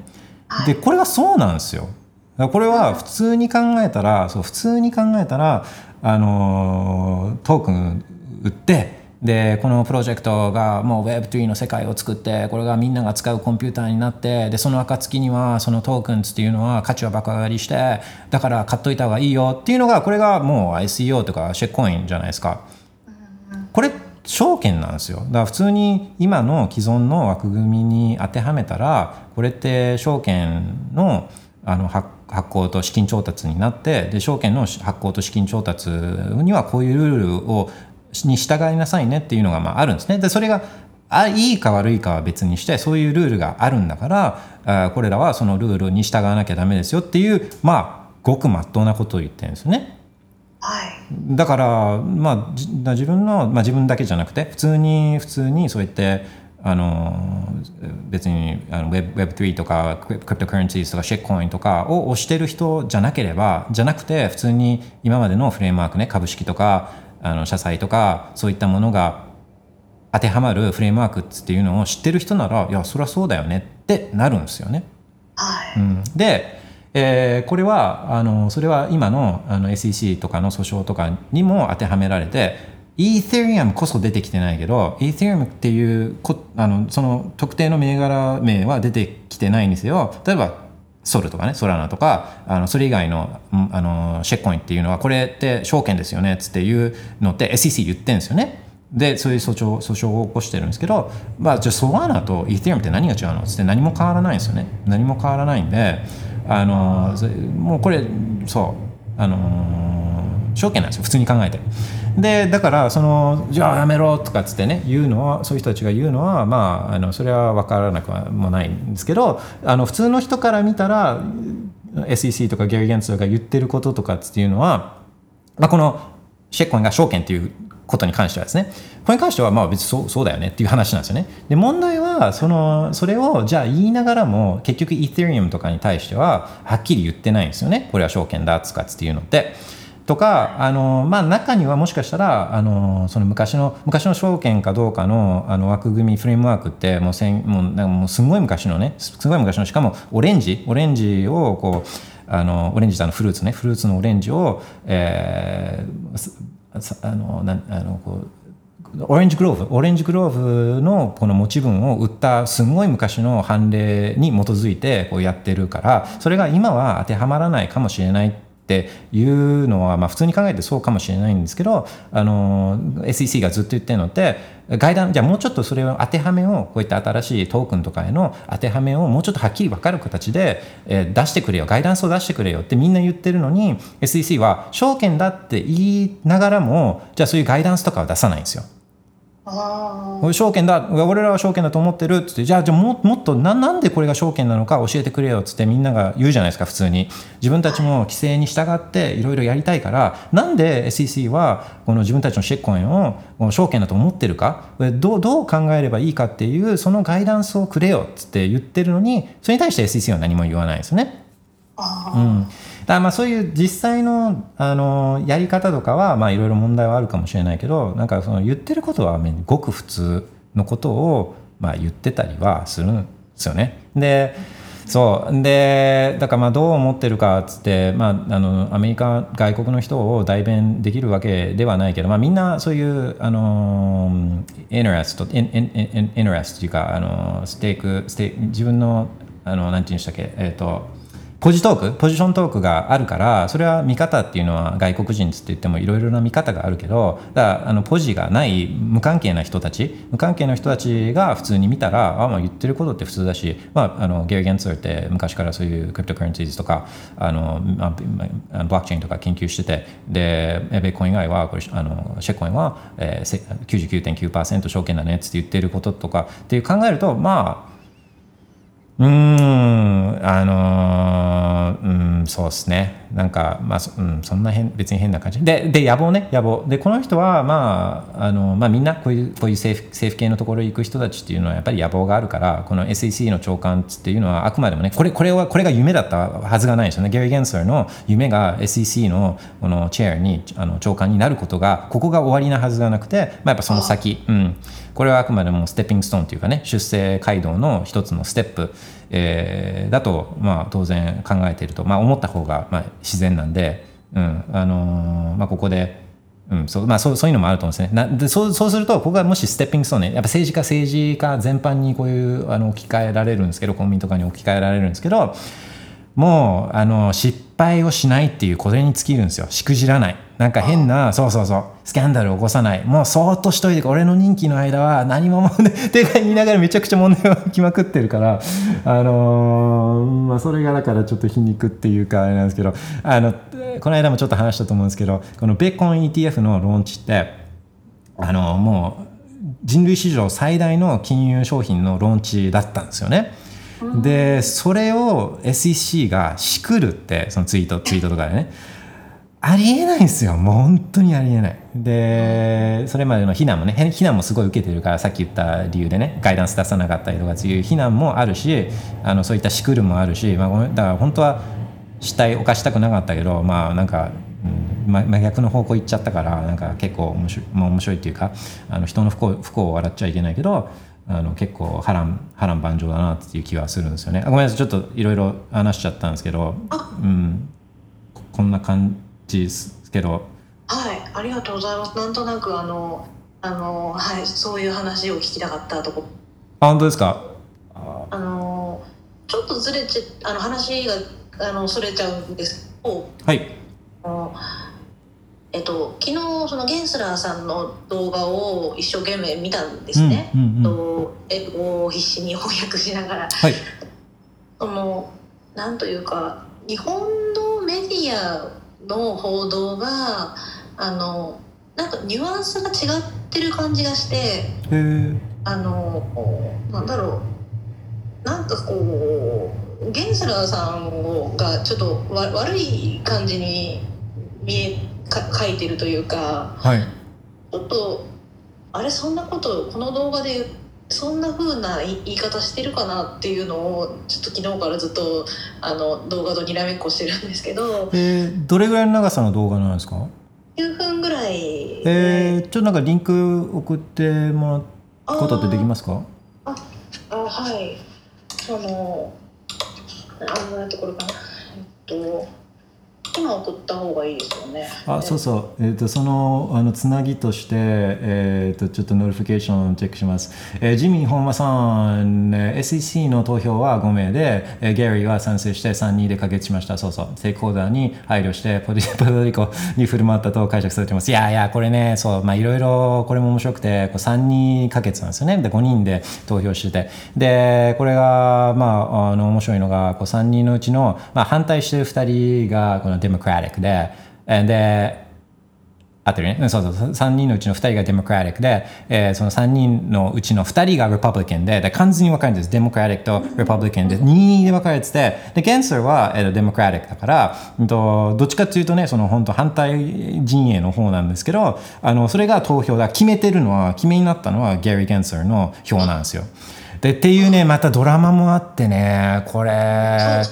でこれはそうなんですよ。これは普通に考えたらそう普通に考えたらあのトークン売ってでこのプロジェクトがもう Web3 の世界を作ってこれがみんなが使うコンピューターになってでその暁にはそのトークンっていうのは価値は爆上がりしてだから買っといた方がいいよっていうのがこれがもう ICO とかシェックコインじゃないですか。これ証券なんですよだから普通に今の既存の枠組みに当てはめたらこれって証券のあの発発行と資金調達になってで証券の発行と資金調達にはこういうルールをに従いなさいねっていうのがまああるんですね。でそれがあいいか悪いかは別にしてそういうルールがあるんだからあこれらはそのルールに従わなきゃダメですよっていうまあごくまっとうなことを言ってるんですよね。はいだから、まあ、じ自分の、まあ、自分だけじゃなくて普通に普通にそうやってあの別にあの Web- Web3 とかクリプトカレンシーとかシェックコインとかを推してる人じゃなければじゃなくて普通に今までのフレームワークね株式とかあの社債とかそういったものが当てはまるフレームワークっていうのを知ってる人ならいやそりゃそうだよねってなるんですよね。はい、うん、で、えーこれはあのそれは今のあの SEC とかの訴訟とかにも当てはめられてイーセリアムこそ出てきてないけどイーセリアムっていうこあのその特定の銘柄名は出てきてないんですよ例えばソルとかねソラナとかあのそれ以外のあのシェッコインっていうのはこれって証券ですよねっつって言うのって SEC 言ってるんですよね。でそういう訴訟訴訟を起こしてるんですけど、まあ、じゃあソラナとイーテリアムって何が違うのっつって何も変わらないんですよね。何も変わらないんであのもうこれそうあの証券なんですよ。普通に考えて。でだからそのじゃあやめろとかっつってね言うのはそういう人たちが言うのはまああのそれは分からなくはもないんですけどあの普通の人から見たら SEC とかゲリー・ゲンツが言ってることとかっていうのは、まあ、このシェッコンが証券っていうことに関してはですねこれに関してはまあ別にそうそうだよねっていう話なんですよね。で問題はそのそれをじゃあ言いながらも結局イー e リアムとかに対してははっきり言ってないんですよね。これは証券だつかっていうのって。とかあの、まあ、中にはもしかしたらあのその昔の昔の証券かどうかのあの枠組みフレームワークってもうせんもうなんかもうすごい昔のねすごい昔のしかもオレンジオレンジをこうあのオレンジってあのフルーツねフルーツのオレンジを、えーあのなんあのこうオレンジグローブオレンジグローブのこの持ち分を売ったすごい昔の判例に基づいてこうやってるからそれが今は当てはまらないかもしれないっていうのは、まあ、普通に考えてそうかもしれないんですけどあの SEC がずっと言ってるのって外談じゃあもうちょっとそれを当てはめをこういった新しいトークンとかへの当てはめをもうちょっとはっきり分かる形で、えー出してくれよガイダンスを出してくれよってみんな言ってるのに SEC は証券だって言いながらもじゃあそういうガイダンスとかは出さないんですよ。あこれ証券だ俺らは証券だと思ってるっつってじゃあじゃあももっとななんでこれが証券なのか教えてくれよっつってみんなが言うじゃないですか普通に。自分たちも規制に従っていろいろやりたいからなんで SEC はこの自分たちのシェッコインを証券だと思ってるかどうどう考えればいいかっていうそのガイダンスをくれよっつって言ってるのにそれに対して SEC は何も言わないですよね。あうん、だまあそういう実際のあのやり方とかはまあいろいろ問題はあるかもしれないけどなんかその言ってることはごく普通のことをまあ言ってたりはするんですよね。でそうでだからまあどう思ってるかっつって、まあ、あのアメリカ外国の人を代弁できるわけではないけど、まあ、みんなそういうあの interest in in in interest っていうかあの stake stake 自分のあのなんていうんでしたっけ？えっ、とポジトークポジショントークがあるからそれは見方っていうのは外国人っつって言ってもいろいろな見方があるけどだあのポジがない無関係な人たち無関係な人たちが普通に見たらあ、まあ、言ってることって普通だし、まあ、あのゲー・ゲンツーって昔からそういう cryptocurrencies とかあの、まあ、ブロックチェーンとか研究しててでベーコン以外はこれあのシェコインは、えー、99.9%証券だねつって言ってることとかっていう考えるとまあうん、あのーうん、そうですね。なんか、まあ、そうん、そんな変、別に変な感じ。で、で、野望ね、野望。で、この人は、まあ、あの、まあ、みんな、こういう、こういう政府、政府系のところに行く人たちっていうのは、やっぱり野望があるから、この SEC の長官っていうのは、あくまでもね、これ、これは、これが夢だったはずがないですよね。ゲリー・ゲンサーの夢が SEC の、このチェアに、あの、長官になることが、ここが終わりなはずがなくて、まあ、やっぱその先、うん。これはあくまでもステッピングストーンというかね出世街道の一つのステップ、えーだと、まあ、当然考えていると、まあ、思った方が、まあ、自然なんで、うんあのーまあ、ここで、うんそうまあ、そうそういうのもあると思うんですね。なでそうそうするとここがもしステッピングストーンねやっぱ政治家政治家全般にこういうあの置き換えられるんですけど公民とかに置き換えられるんですけどもうあの失敗をしないっていうこれに尽きるんですよ。しくじらない。なんか変なそうそうそう。スキャンダルを起こさない。もうそーっとしといて俺の任期の間は何も問題って言いながらめちゃくちゃ問題が起きまくってるからあのーまあそれがだからちょっと皮肉っていうかあれなんですけどあのこの間もちょっと話したと思うんですけどこのベーコン ETF のローンチってあ。のもう人類史上最大の金融商品のローンチだったんですよね。でそれを SEC がしくるってそのツイートツイートとかでね。ありえないんですよ。もう本当にありえない。でそれまでの非難もね非難もすごい受けてるからさっき言った理由でねガイダンス出さなかったりとかっていう非難もあるしあのそういったしくるもあるし、まあ、だから本当は死体犯したくなかったけどまあなんか、真逆の方向行っちゃったからなんか結構面白,、まあ、面白いっていうかあの人の不幸不幸を笑っちゃいけないけどあの結構波乱波乱万丈だなっていう気はするんですよね。あごめんなさいちょっといろいろ話しちゃったんですけど、うん、ここんな感じですけど。はいありがとうございます。なんとなくあのあのはいそういう話を聞きたかったとこ。あ本当ですか？あのちょっとずれちあの話があのそれちゃうんですけど。はい。あのえっと昨日そのゲンスラーさんの動画を一生懸命見たんですね、うんうんうん。と英語を必死に翻訳しながら。はい。そのなんというか日本のメディアの報道があのなんかニュアンスが違ってる感じがしてあのなんだろう。なんかこうゲンスラーさんがちょっとわ悪い感じに見えか書いてるというかはい。ちょっとあれそんなことこの動画でそんな風な言い方してるかなっていうのをちょっと昨日からずっとあの動画とにらめっこしてるんですけどえー、どれぐらいの長さの動画なんですか？9分ぐらいで、えー、ちょっとなんかリンク送ってもらうことってできますか？あはい。あのあんなところかな。えっと今送った方がいいですよね。あそうそう、えー、とそのあのつなぎとして、えー、とちょっと notification をチェックします、えー、ジミー本間さん、えー SEC の投票は5名で、えー、ゲリーは賛成して3人で可決しました。そうそう。ステークホルダーに配慮してポリポルトリコに振る舞ったと解釈されてます。いやいやこれねそうまあいろいろこれも面白くてこう3人可決なんですよね。で5人で投票してて。でこれがまああの面白いのがこう3人のうちの、まあ、反対してる2人がこのデデモクラティックでで合ってるね。そうそうそう。3人のうちの2人がデモクラティックで、えーその3人のうちの2人がレパブリカンで、で完全に分かるんです。デモクラティックとレパブリカンで、2で分かれてて、で、ゲンサーは、えーデモクラティックだから、うんとどっちかっていうとね、その本当反対陣営の方なんですけど、あの、それが投票だ。決めてるのは、決めになったのはゲリー・ゲンサーの票なんですよ。で、っていうね、またドラマもあってね、これ、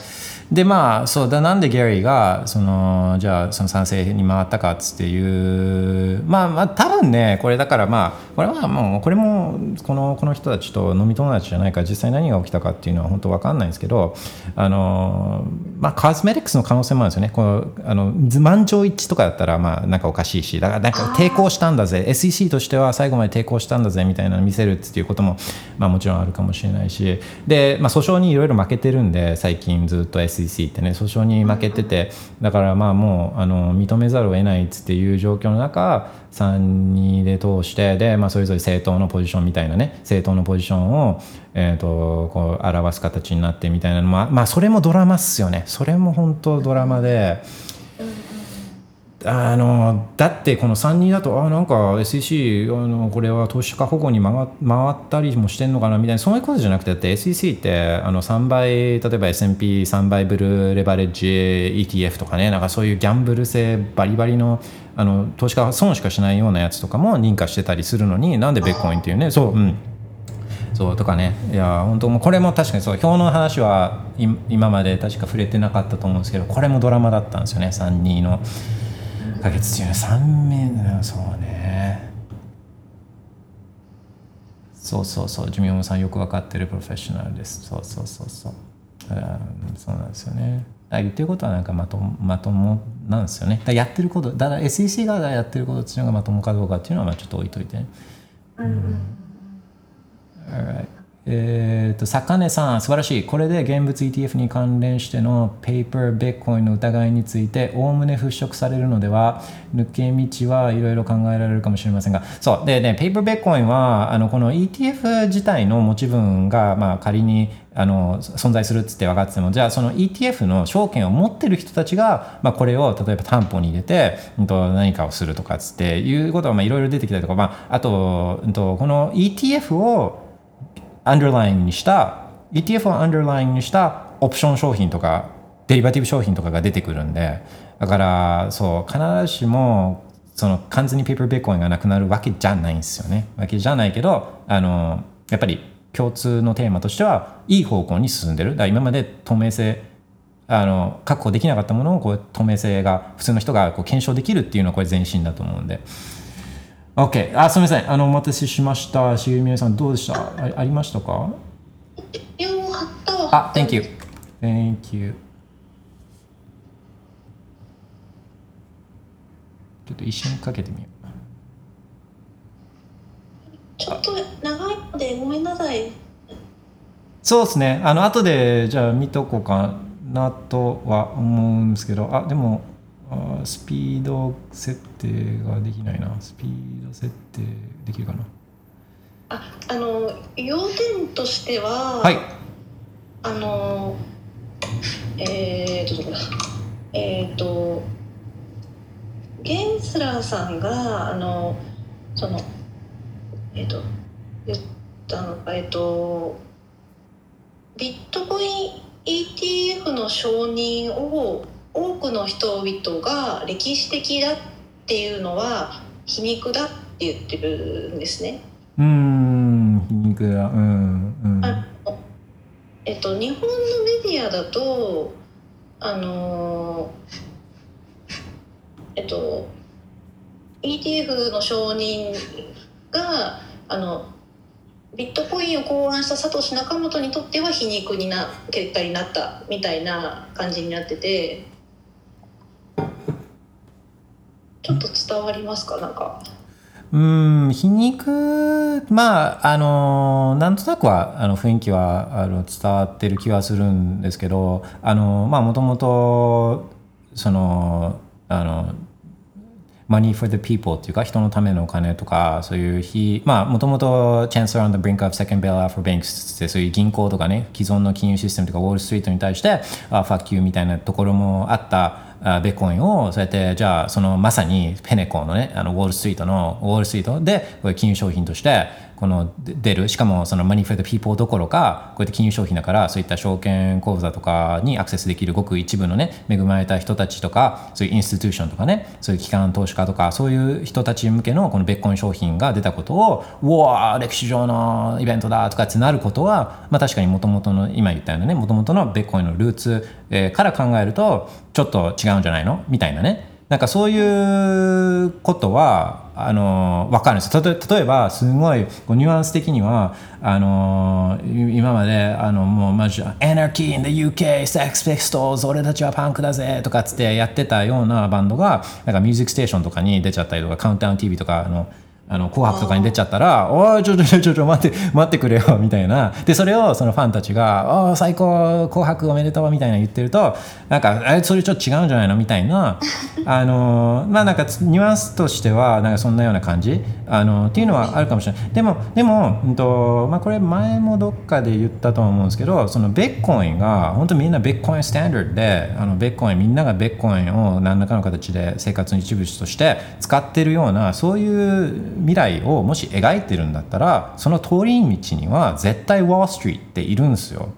でまあそうだなんでギャリーがそのじゃあその賛成に回ったかっつっていうまあまあ多分ねこれだからまあこれはもうこれもこのこの人たちと飲み友達じゃないから実際何が起きたかっていうのは本当わかんないんですけどあのまあコスメティクスの可能性もあるんですよね。このあの満場一致とかだったらまあなんかおかしいしだからなんか抵抗したんだぜ。SEC としては最後まで抵抗したんだぜみたいなのを見せるっていうこともまあもちろんあるかもしれないし。で、まあ、訴訟にいろいろ負けてるんで最近ずっと SEC ってね訴訟に負けててだからまあもうあの認めざるを得ないっていう状況の中3人で通してで、まあ、それぞれ政党のポジションみたいなね政党のポジションを、えー、とこう表す形になってみたいなのもまあそれもドラマっすよねそれも本当ドラマで。あのだってこの3人だとあなんか SEC あのこれは投資家保護に回回ったりもしてんのかなみたいなそういうことじゃなくてだって SEC ってあの3倍例えば S&P3 倍ブルーレバレッジ ETF とかねなんかそういうギャンブル性バリバリのあの投資家損しかしないようなやつとかも認可してたりするのになんでベッコインっていうねそううん。そうとかね。いや本当もうこれも確かにそう表の話は今まで確か触れてなかったと思うんですけどこれもドラマだったんですよね3人の。ヶ月中の3名そうね。そうそうそうジミオムさんよく分かってるプロフェッショナルです。そうそうそうそう。うんそうなんですよね。言ってることはなんかまとまともなんですよね。だやってることだから SEC 側がやってることっていうのがまともかどうかっていうのはまあちょっと置いといて。ね Alright えー、と坂根さん素晴らしい。これで現物 ETF に関連してのペーパーベッコインの疑いについておおむね払拭されるのでは抜け道はいろいろ考えられるかもしれませんが。そう。でねペーパーベッコインはあのこの ETF 自体の持ち分が、まあ、仮にあの存在するっつって分かっててもじゃあその ETF の証券を持ってる人たちが、まあ、これを例えば担保に入れて、うん、と何かをするとかっつっていうことがいろいろ出てきたりとか、まあ、あと,、うん、とこの ETF をアンダーラインにした ETF をアンダーラインにしたオプション商品とかデリバティブ商品とかが出てくるんでだからそう必ずしもその完全にペーパーベッコインがなくなるわけじゃないんですよね。わけじゃないけどあのやっぱり共通のテーマとしてはいい方向に進んでる。だから今まで透明性あの確保できなかったものをこう透明性が普通の人がこう検証できるっていうのはこれ前進だと思うんで。OK あすみません。あのお待たせしました。しげみさんどうでした？あありましたか？あ Thank you Thank you ちょっと一瞬かけてみよう。ちょっと長いのでごめんなさい。そうですね。あの後でじゃあ見とこうかなとは思うんですけど。あでもあスピード設定ができないな。スピード設定できるかな。ああの要点としては、はい。あのえー、とどこだ。えー、とゲンスラーさんがあのそのえっ、と言ったのがえっ、とビットコイン ETF の承認を多くの人々が歴史的だっていうのは皮肉だって言ってるんですね。うーん皮肉だ。うんうん。えっと、日本のメディアだとあのえっと ETF の承認があのビットコインを考案したサトシ仲本にとっては皮肉にな結果になったみたいな感じになっててちょっと伝わりますか？なんか。うん皮肉。まああのなんとなくはあの雰囲気はあの伝わってる気はするんですけどあのまあもともとそのあの money for the people っていうか人のためのお金とかそういう非まあもともと Chancellor on the brink of second bailout for banks ってそういう銀行とかね既存の金融システムとかウォールストリートに対してあファッキューみたいなところもあった。ビットコインをそうやってじゃあそのまさにペネコのねあのウォールストリートのウォールストリートでこれ金融商品としてこの出る。しかもそのマニフェ for the people どころかこうやって金融商品だからそういった証券口座とかにアクセスできるごく一部のね恵まれた人たちとかそういうインスティテューションとかねそういう機関投資家とかそういう人たち向けのこのビットコイン商品が出たことをうわー歴史上のイベントだとかってなることは、まあ、確かにもともとの今言ったようなねもともとのビットコインのルーツ、えから考えるとちょっと違うんじゃないの？みたいなね。なんかそういうことはあの分かるんですよ。例え例えばすごいこうニュアンス的にはあの今まであのもうマジ「Anarchy in the UK Sex Pistols 俺たちはパンクだぜ」とかっつってやってたようなバンドがなんかミュージックステーションとかに出ちゃったりとかカウントダウン TV とかあのあの紅白とかに出ちゃったら「おいちょちょちょちょちょ待って待ってくれよ」みたいな。でそれをそのファンたちが「おー最高紅白おめでとう」みたいな言ってるとなんか「えそれちょっと違うんじゃないの?」みたいな。あのまあなんかニュアンスとしてはなんかそんなような感じ？あのっていうのはあるかもしれない。でもでも、うんとまあ、これ前もどっかで言ったと思うんですけどそのベッコインが本当みんなベッコインスタンダードであのベッコインみんながベッコインを何らかの形で生活の一部として使ってるようなそういう未来をもし描いてるんだったらその通り道には絶対ウォール・ストリートっているんですよ。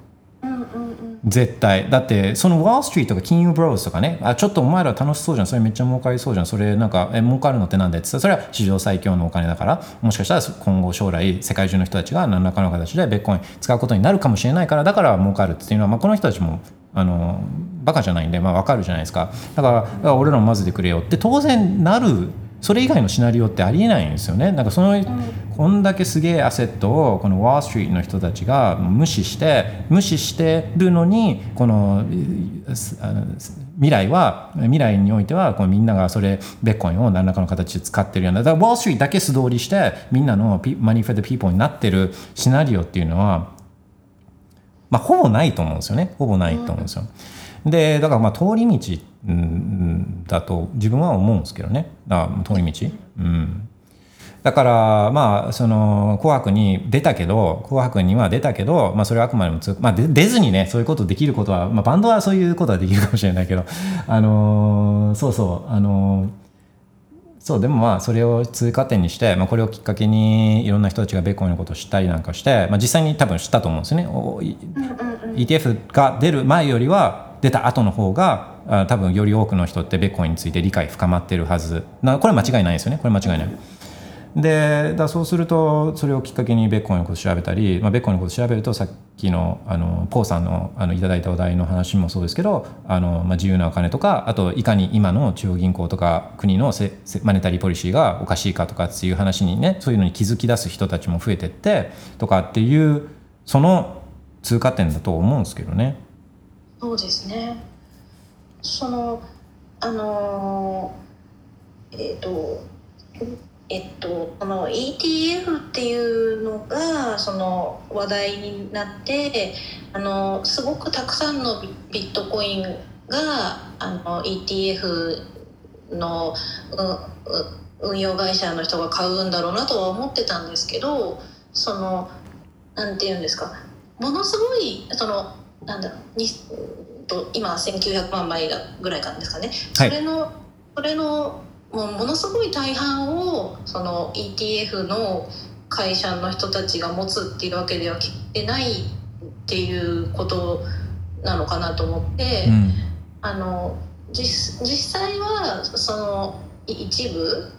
絶対。だってそのウォール・ストリートとか金融ブローズとかねあちょっとお前ら楽しそうじゃん。それめっちゃ儲かりそうじゃん。それなんかえ儲かるのってなんで？ってそれは史上最強のお金だから。もしかしたら今後将来世界中の人たちが何らかの形でベッコイン使うことになるかもしれないからだから儲かるっていうのは、まあ、この人たちもあのバカじゃないんで、まあ、分かるじゃないですか。だからだから俺らも混ぜてくれよって当然なるそれ以外のシナリオってありえないんですよね。なんかそのこんだけすげえアセットをこのウォール・ストリートの人たちが無視して無視してるのにこの未来は未来においてはこのみんながそれベッコインを何らかの形で使ってるようなだからウォール・ストリートだけ素通りしてみんなのピマニフェ for the people になってるシナリオっていうのはまあ、ほぼないと思うんですよねほぼないと思うんですよ。でだからまあ通り道うんだと自分は思うんですけどね。あ通り道、うん、だからまあその「紅白」に出たけど「紅白」には出たけど、まあ、それはあくまでもつ、まあ、で出ずにねそういうことできることは、まあ、バンドはそういうことはできるかもしれないけど あのーそうそうあのーそうでもまあそれを通過点にして、まあ、これをきっかけにいろんな人たちがベッコインのことを知ったりなんかして、まあ、実際に多分知ったと思うんですよね。ETF が出る前よりは出た後の方があ多分より多くの人ってベッコインについて理解深まってるはずなこれは間違いないですよねこれ間違いない。でだそうするとそれをきっかけにベッコインのことを調べたり、まあ、ベッコインのことを調べるとさっきのあのポーさんのあのいただいたお題の話もそうですけどあの、まあ、自由なお金とかあといかに今の中央銀行とか国のせマネタリーポリシーがおかしいかとかっていう話にねそういうのに気づき出す人たちも増えてってとかっていうその通過点だと思うんですけどね。そうですね。そのあのえっ、とえっとこの ETF っていうのがその話題になってあのすごくたくさんのビットコインがあの ETF の運用会社の人が買うんだろうなとは思ってたんですけどそのなんて言うんですかものすごいそのなんだろうにうんと今1900万枚ぐらいなんですかね、はい。それのそれのもうものすごい大半をその ETF の会社の人たちが持つっていうわけでは決してないっていうことなのかなと思って。うん。あの実実際はそのい一部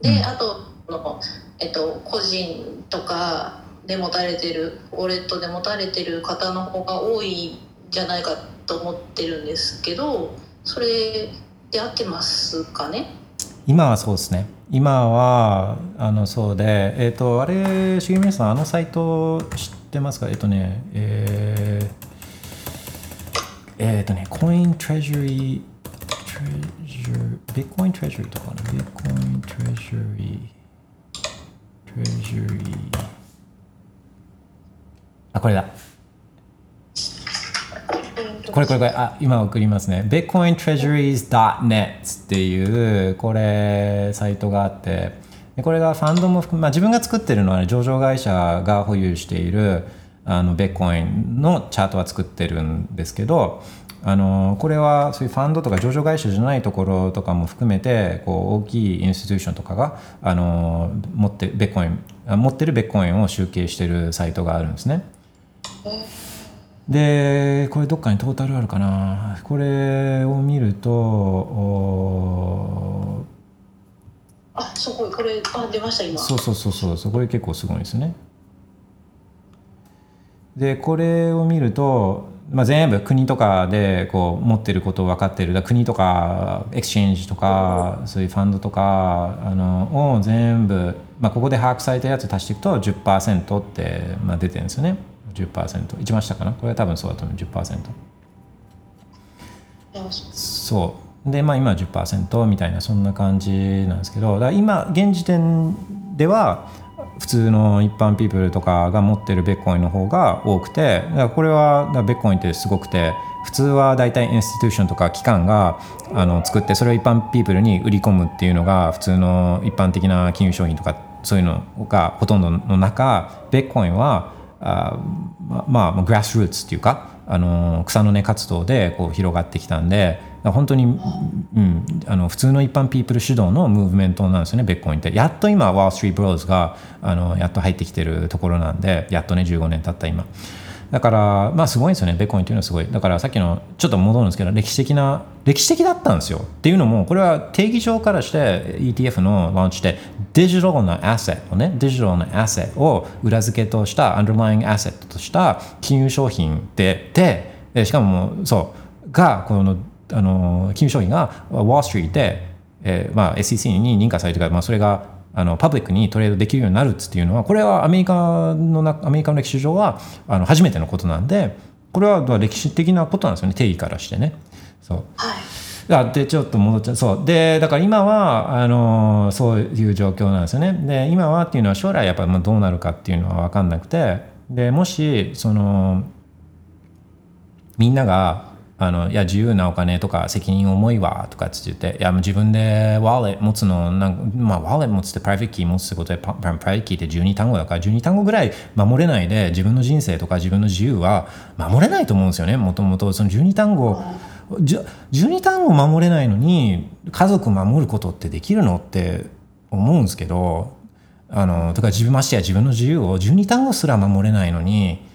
で、うん。あとの、えっと、個人とかで持たれてるウォレットで持たれてる方の方が多いんじゃないかと思ってるんですけどそれで合ってますかね？今はそうですね。今はあのそうでえっ、とあれ重宮さんあのサイト知ってますか？えっ、とねえーえっ、とねコイントレジュリートレジュビットコイントレジュリーとかなビットコイントレジュリートレジュリーあこれだ。これこれこれ。あ今送りますね。bitcointreasuries.net っていうこれサイトがあって。でこれがファンドも含め、まあ、自分が作ってるのは、ね、上場会社が保有しているあのベッコインのチャートは作ってるんですけどあのこれはそういうファンドとか上場会社じゃないところとかも含めてこう大きいインスティテューションとかがあの持ってベッコインあ持ってるベッコインを集計してるサイトがあるんですね。でこれどっかにトータルあるかな。これを見るとおあすごいこれあ出ました今。そうそうそうそう。これ結構すごいですね。でこれを見ると、まあ、全部国とかでこう持ってること分かってる。国とか exchange とかそういうファンドとかあのを全部、まあ、ここで把握されたやつ足していくと10%って、まあ、出てるんですよね10%一番下かな？これは多分そうだと思う。10%そう。でまあ今は10%みたいなそんな感じなんですけどだ今現時点では普通の一般ピープルとかが持ってるベッコインの方が多くてだからこれはベッコインってすごくて普通は大体インスティテューションとか機関があの作ってそれを一般ピープルに売り込むっていうのが普通の一般的な金融商品とかそういうのがほとんどの中ベッコインはあまあグラスルーツっていうかあの草の根活動でこう広がってきたんで本当に、うん、あの普通の一般ピープル主導のムーブメントなんですよねベッコインって。やっと今ワール・ストリート・ブローズがあのやっと入ってきてるところなんでやっとね15年経った今。だからまあすごいんですよねベッコインっていうのはすごい。だからさっきのちょっと戻るんですけど歴史的な歴史的だったんですよ。っていうのもこれは定義上からして ETF のランチでデジタルなアセットをね。デジタルなアセットを裏付けとしたアンダーラインアセットとした金融商品でででしかもそうがこのあの金融商品がウォール・ストリートで、えーまあ、SEC に認可されてから、まあ、それがあのパブリックにトレードできるようになるっていうのはこれはアメリカのなアメリカの歴史上はあの初めてのことなんでこれは歴史的なことなんですよね定義からしてね。そう。はい。あでちょっと戻っちゃう。そう。でだから今はあのそういう状況なんですよね。で今はっていうのは将来やっぱまあどうなるかっていうのは分かんなくて。でもしそのみんながあのいや自由なお金とか責任重いわとかって言っていやもう自分でウォレット持つのなん、まあ、ウォレット持つって private key 持つってことでパ private key って12単語だから12単語ぐらい守れないで自分の人生とか自分の自由は守れないと思うんですよね。もともとその12単語じ12単語守れないのに家族守ることってできるのって思うんですけどあのとか自分ましてや自分の自由を12単語すら守れないのに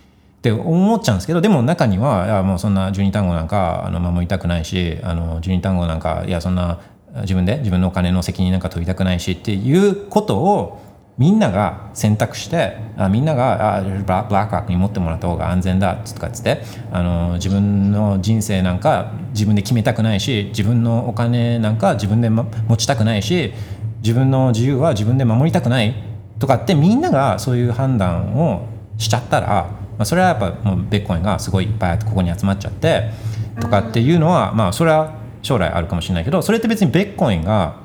って思っちゃうんですけどでも中にはいやもうそんな12単語なんかあの守りたくないしあの12単語なんかいやそんな自分で自分のお金の責任なんか取りたくないしっていうことをみんなが選択してあみんながあブラックロックに持ってもらった方が安全だとかっつってあの自分の人生なんか自分で決めたくないし自分のお金なんか自分で、ま持ちたくないし自分の自由は自分で守りたくないとかってみんながそういう判断をしちゃったら、まあ、それはやっぱもうベッコインがすごいいっぱいここに集まっちゃってとかっていうのはまあそれは将来あるかもしれないけどそれって別にベッコインが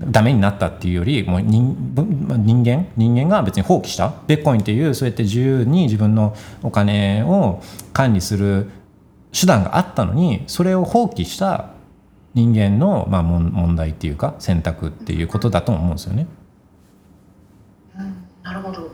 ダメになったっていうよりもう人人間人間が別に放棄した？ベッコインっていうそうやって自由に自分のお金を管理する手段があったのにそれを放棄した人間のまあ問問題っていうか選択っていうことだと思うんですよね。うんなるほど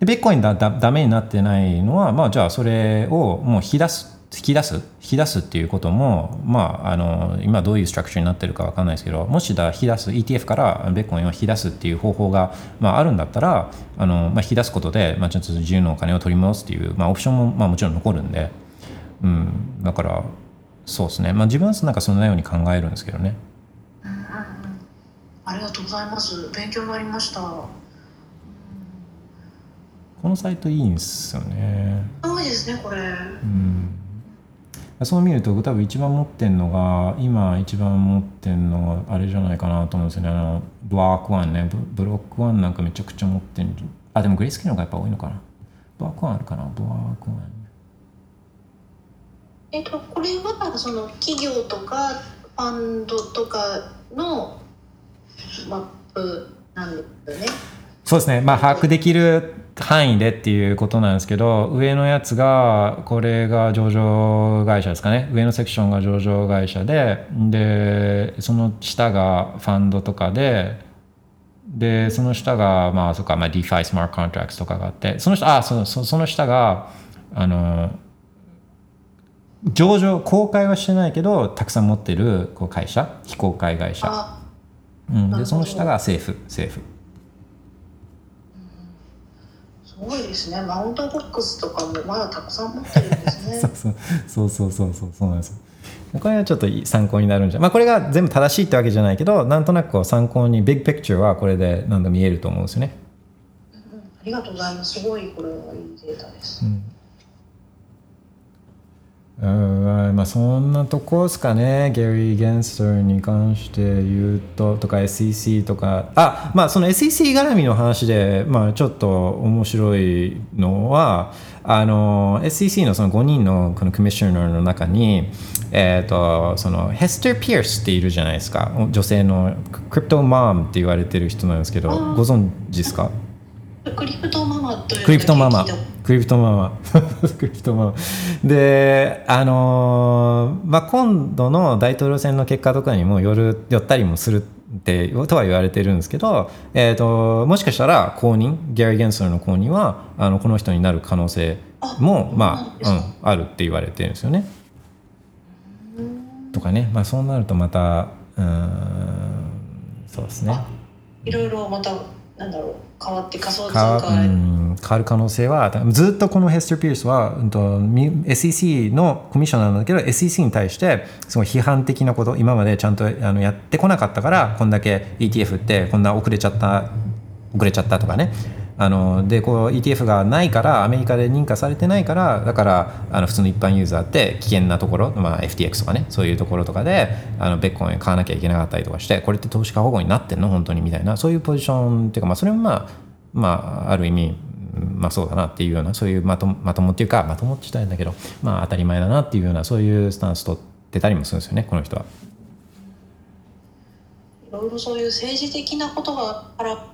でベッコインだだダメになってないのは、まあ、じゃあそれをもう引き出す引き出す引き出すっていうことも、まあ、あの今どういうストラクチャーになってるかわかんないですけどもしだ引き出す ETF からベッコインを引き出すっていう方法が、まあ、あるんだったらあの、まあ、引き出すことで、まあ、ちょっと自由のお金を取り戻すっていう、まあ、オプションも、まあ、もちろん残るんで、うん、だからそうですね、まあ、自分はなんかそんなように考えるんですけどね。ありがとうございます。勉強になりました。このサイトいいんですよね。すごいですねこれ。うん。そう見ると多分一番持ってんのが今一番持ってんのがあれじゃないかなと思うんですよね。あのブロック1ね。ブブロック1なんかめちゃくちゃ持ってんあでもグレースケールの方がやっぱ多いのかな。ブロック1あるかな？ブロック1えっとこれはその企業とかファンドとかのマップなんですよね。そうですね。まあ把握できる範囲でっていうことなんですけど上のやつがこれが上場会社ですかね。上のセクションが上場会社ででその下がファンドとかででその下がまあそっか、まあ、DeFi スマートコントラクトとかがあってその下あそそその下があの上場公開はしてないけどたくさん持ってるこう会社非公開会社、あ。うん、でその下が政府政府すごいですね。マウントボックスとかもまだたくさん持ってるんですね。そうそう。そうそうそうそう。なんです。よこれはちょっと参考になるんじゃ。まあこれが全部正しいってわけじゃないけどなんとなくこう参考にビッグピクチャーはこれでなんか見えると思うんですよね。うん。ありがとうございます。すごいこれはいいデータです、うんまあそんなとこですかね。ゲリー・ゲンスターに関して言うととか SEC とか。あまあその SEC 絡みの話で、まあ、ちょっと面白いのはあの SEC のその5人のこのコミッショナーの中に、えー、とそのヘスター・ピアスっているじゃないですか。女性のクリプトマームって言われてる人なんですけどご存知ですか？クリプトママクリプトママクリプトママ クリプトママであのーまあ今度の大統領選の結果とかにもよる寄ったりもするってとは言われてるんですけど、えー、ともしかしたら後任ギャリー・ゲンスラーの後任はあのこの人になる可能性もまあ、うん、あるって言われてるんですよね。とかね、まあ、そうなるとまたうーんそうですね。いろいろまたなんだろう変わって仮想通貨、変わる可能性はずっとこのヘスター・ピースは、うんと、SEC のコミッショナーなんだけど SEC に対してすごい批判的なこと今までちゃんとあのやってこなかったからこんだけ ETF ってこんな遅れちゃった遅れちゃったとかね。あのでこう ETF がないからアメリカで認可されてないからだからあの普通の一般ユーザーって危険なところ、まあ、FTX とかねそういうところとかであのベッコイン買わなきゃいけなかったりとかしてこれって投資家保護になってんの？本当に？みたいなそういうポジションっていうか、まあ、それもまあ、まあ、ある意味まあそうだなっていうようなそういうまとまともっていうかまともって言ったいんだけどまあ当たり前だなっていうようなそういうスタンス取ってたりもするんですよねこの人は。いろいろそういう政治的なことがあら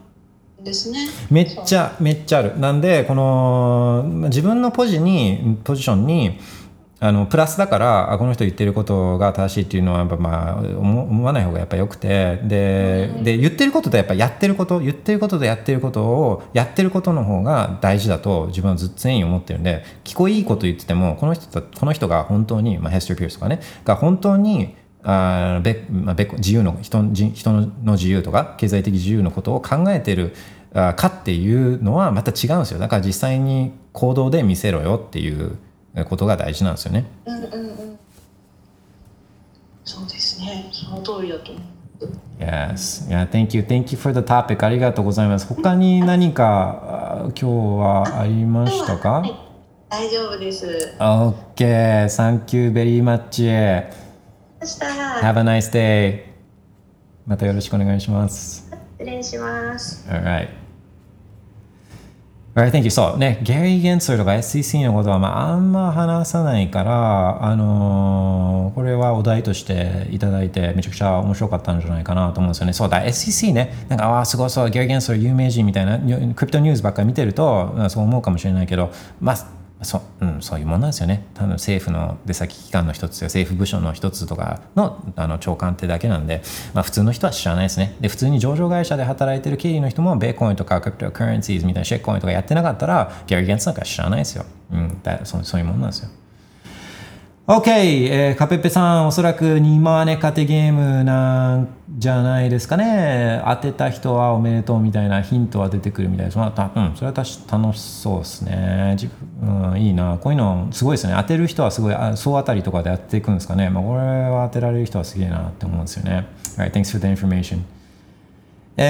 ですね。めっちゃめっちゃある。なんでこのまあ自分のポジにポジションにあのプラスだからあこの人言ってることが正しいっていうのはやっぱまあ思思わない方がやっぱ良くてでで言ってることとやっぱやってること言ってることとやってることをやってることの方が大事だと自分はずっと常に思ってるんで聞こえいいこと言っててもこの人とこの人が本当に、まあ、ヘスター・ピアスとかねが本当にあーべまあ、べ自由の人人人の自由とか経済的自由のことを考えてるあかっていうのはまた違うんですよだから実際に行動で見せろよっていうことが大事なんですよね。うんうんうんそうですねその通りだと思う Yes. Yeah, thank you. Thank you for the topic. ありがとうございます。他に何かあ今日はありましたか？はい大丈夫です ?OK. Thank you very much. そした Have a nice day. またよろしくお願いします。失礼します。Alright. Alright, thank you. そうね、ゲリー・ゲンツルとか SEC のことは、まあ、あんま話さないから、あのーこれはお題としていただいて、めちゃくちゃ面白かったんじゃないかなと思うんですよね。そうだ、SEC ね、なんか、ああ、すごいそう、ゲリー・ゲンツル有名人みたいな、クリプトニュースばっかり見てると、まあそう思うかもしれないけど、まあ、そう,、ん、そういうもんなんですよね。多分政府の出先機関の一つや政府部署の一つとかのあの長官ってだけなんで、まあ、普通の人は知らないですね。で、普通に上場会社で働いてる経理の人も、ベーコインとかクリプトカレンシーズみたいなシェックコインとかやってなかったら、ギャリー・ゲンツなんか知らないですよ。うん、だそそういうもんなんですよ。OK、えーカペッペさん、おそらく2万円勝てゲームなんじゃないですかね。当てた人はおめでとうみたいなヒントは出てくるみたいです。まあ、たうん、それは楽しそうですね。自分うん、いいな。こういうのすごいですね。当てる人はすごい、あ総当たりとかでやっていくんですかね。まあ、これは当てられる人はすげえなって思うんですよね。Right, thanks for the information. え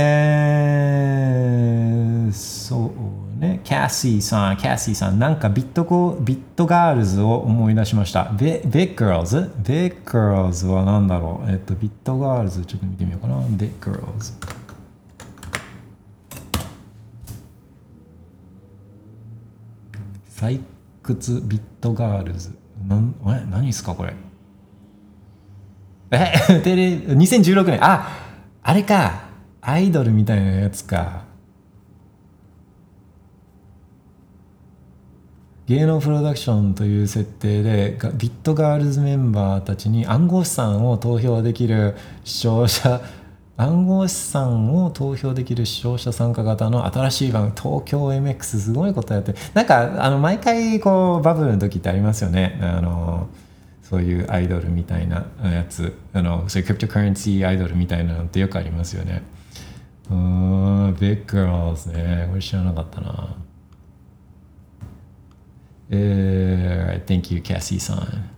ー、そうね、キャッシーさん、キャッシーさん、なんかビットゴビットガールズを思い出しました。ビビットガールズビットガールズは何だろう？えっと、ビットガールズ、ちょっと見てみようかな。ビットガールズ。採掘ビットガールズ。なんえ何ですかこれ？え テレ2016年ああれかアイドルみたいなやつか芸能プロダクションという設定でビットガールズメンバーたちに暗号資産を投票できる視聴者暗号資産を投票できる視聴者参加型の新しい番組東京 MX すごいことやってなんかあの毎回こうバブルの時ってありますよね。あのそういうアイドルみたいなやつ。あのそういうクリプトカレンシーアイドルみたいなのってよくありますよね。うーん Big Girls ね。これ知らなかったな。えー、Thank you Cassie さん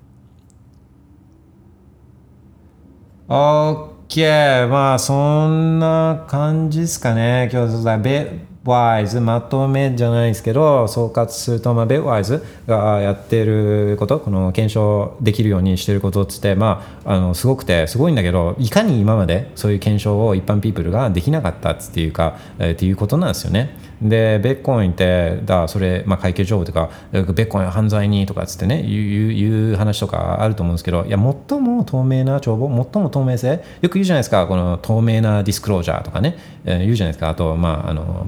OK まあそんな感じですかね今日はベワイズまとめじゃないですけど総括すると、まあ、ベッワイズがやってることこの検証できるようにしてることっつって、まあ、あのすごくてすごいんだけどいかに今までそういう検証を一般ピープルができなかったっていうか、えー、っていうことなんですよね。でベッコンってだそれ、まあ、会計情報とかベッコイン犯罪にとかっつってねいうう話とかあると思うんですけどいや最も透明な帳簿最も透明性よく言うじゃないですかこの透明なディスクロージャーとかね、えー、言うじゃないですか。あとまああの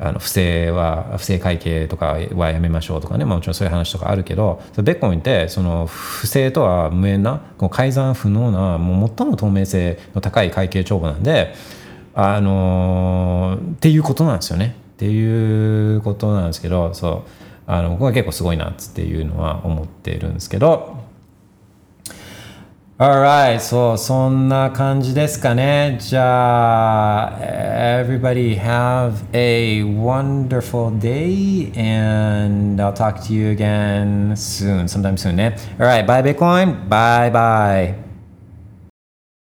あの不正は不正会計とかはやめましょうとかね、まあ、もちろんそういう話とかあるけどベッコンってその不正とは無縁なこの改ざん不能なもう最も透明性の高い会計帳簿なんであのー、っていうことなんですよね。っていうことなんですけどそうあの僕は結構すごいなっていうのは思ってるんですけど Alright, そう、そんな感じですかね。じゃあ、everybody have a wonderful day and I'll talk to you again soon, sometime soon ね。Alright, bye Bitcoin, bye bye.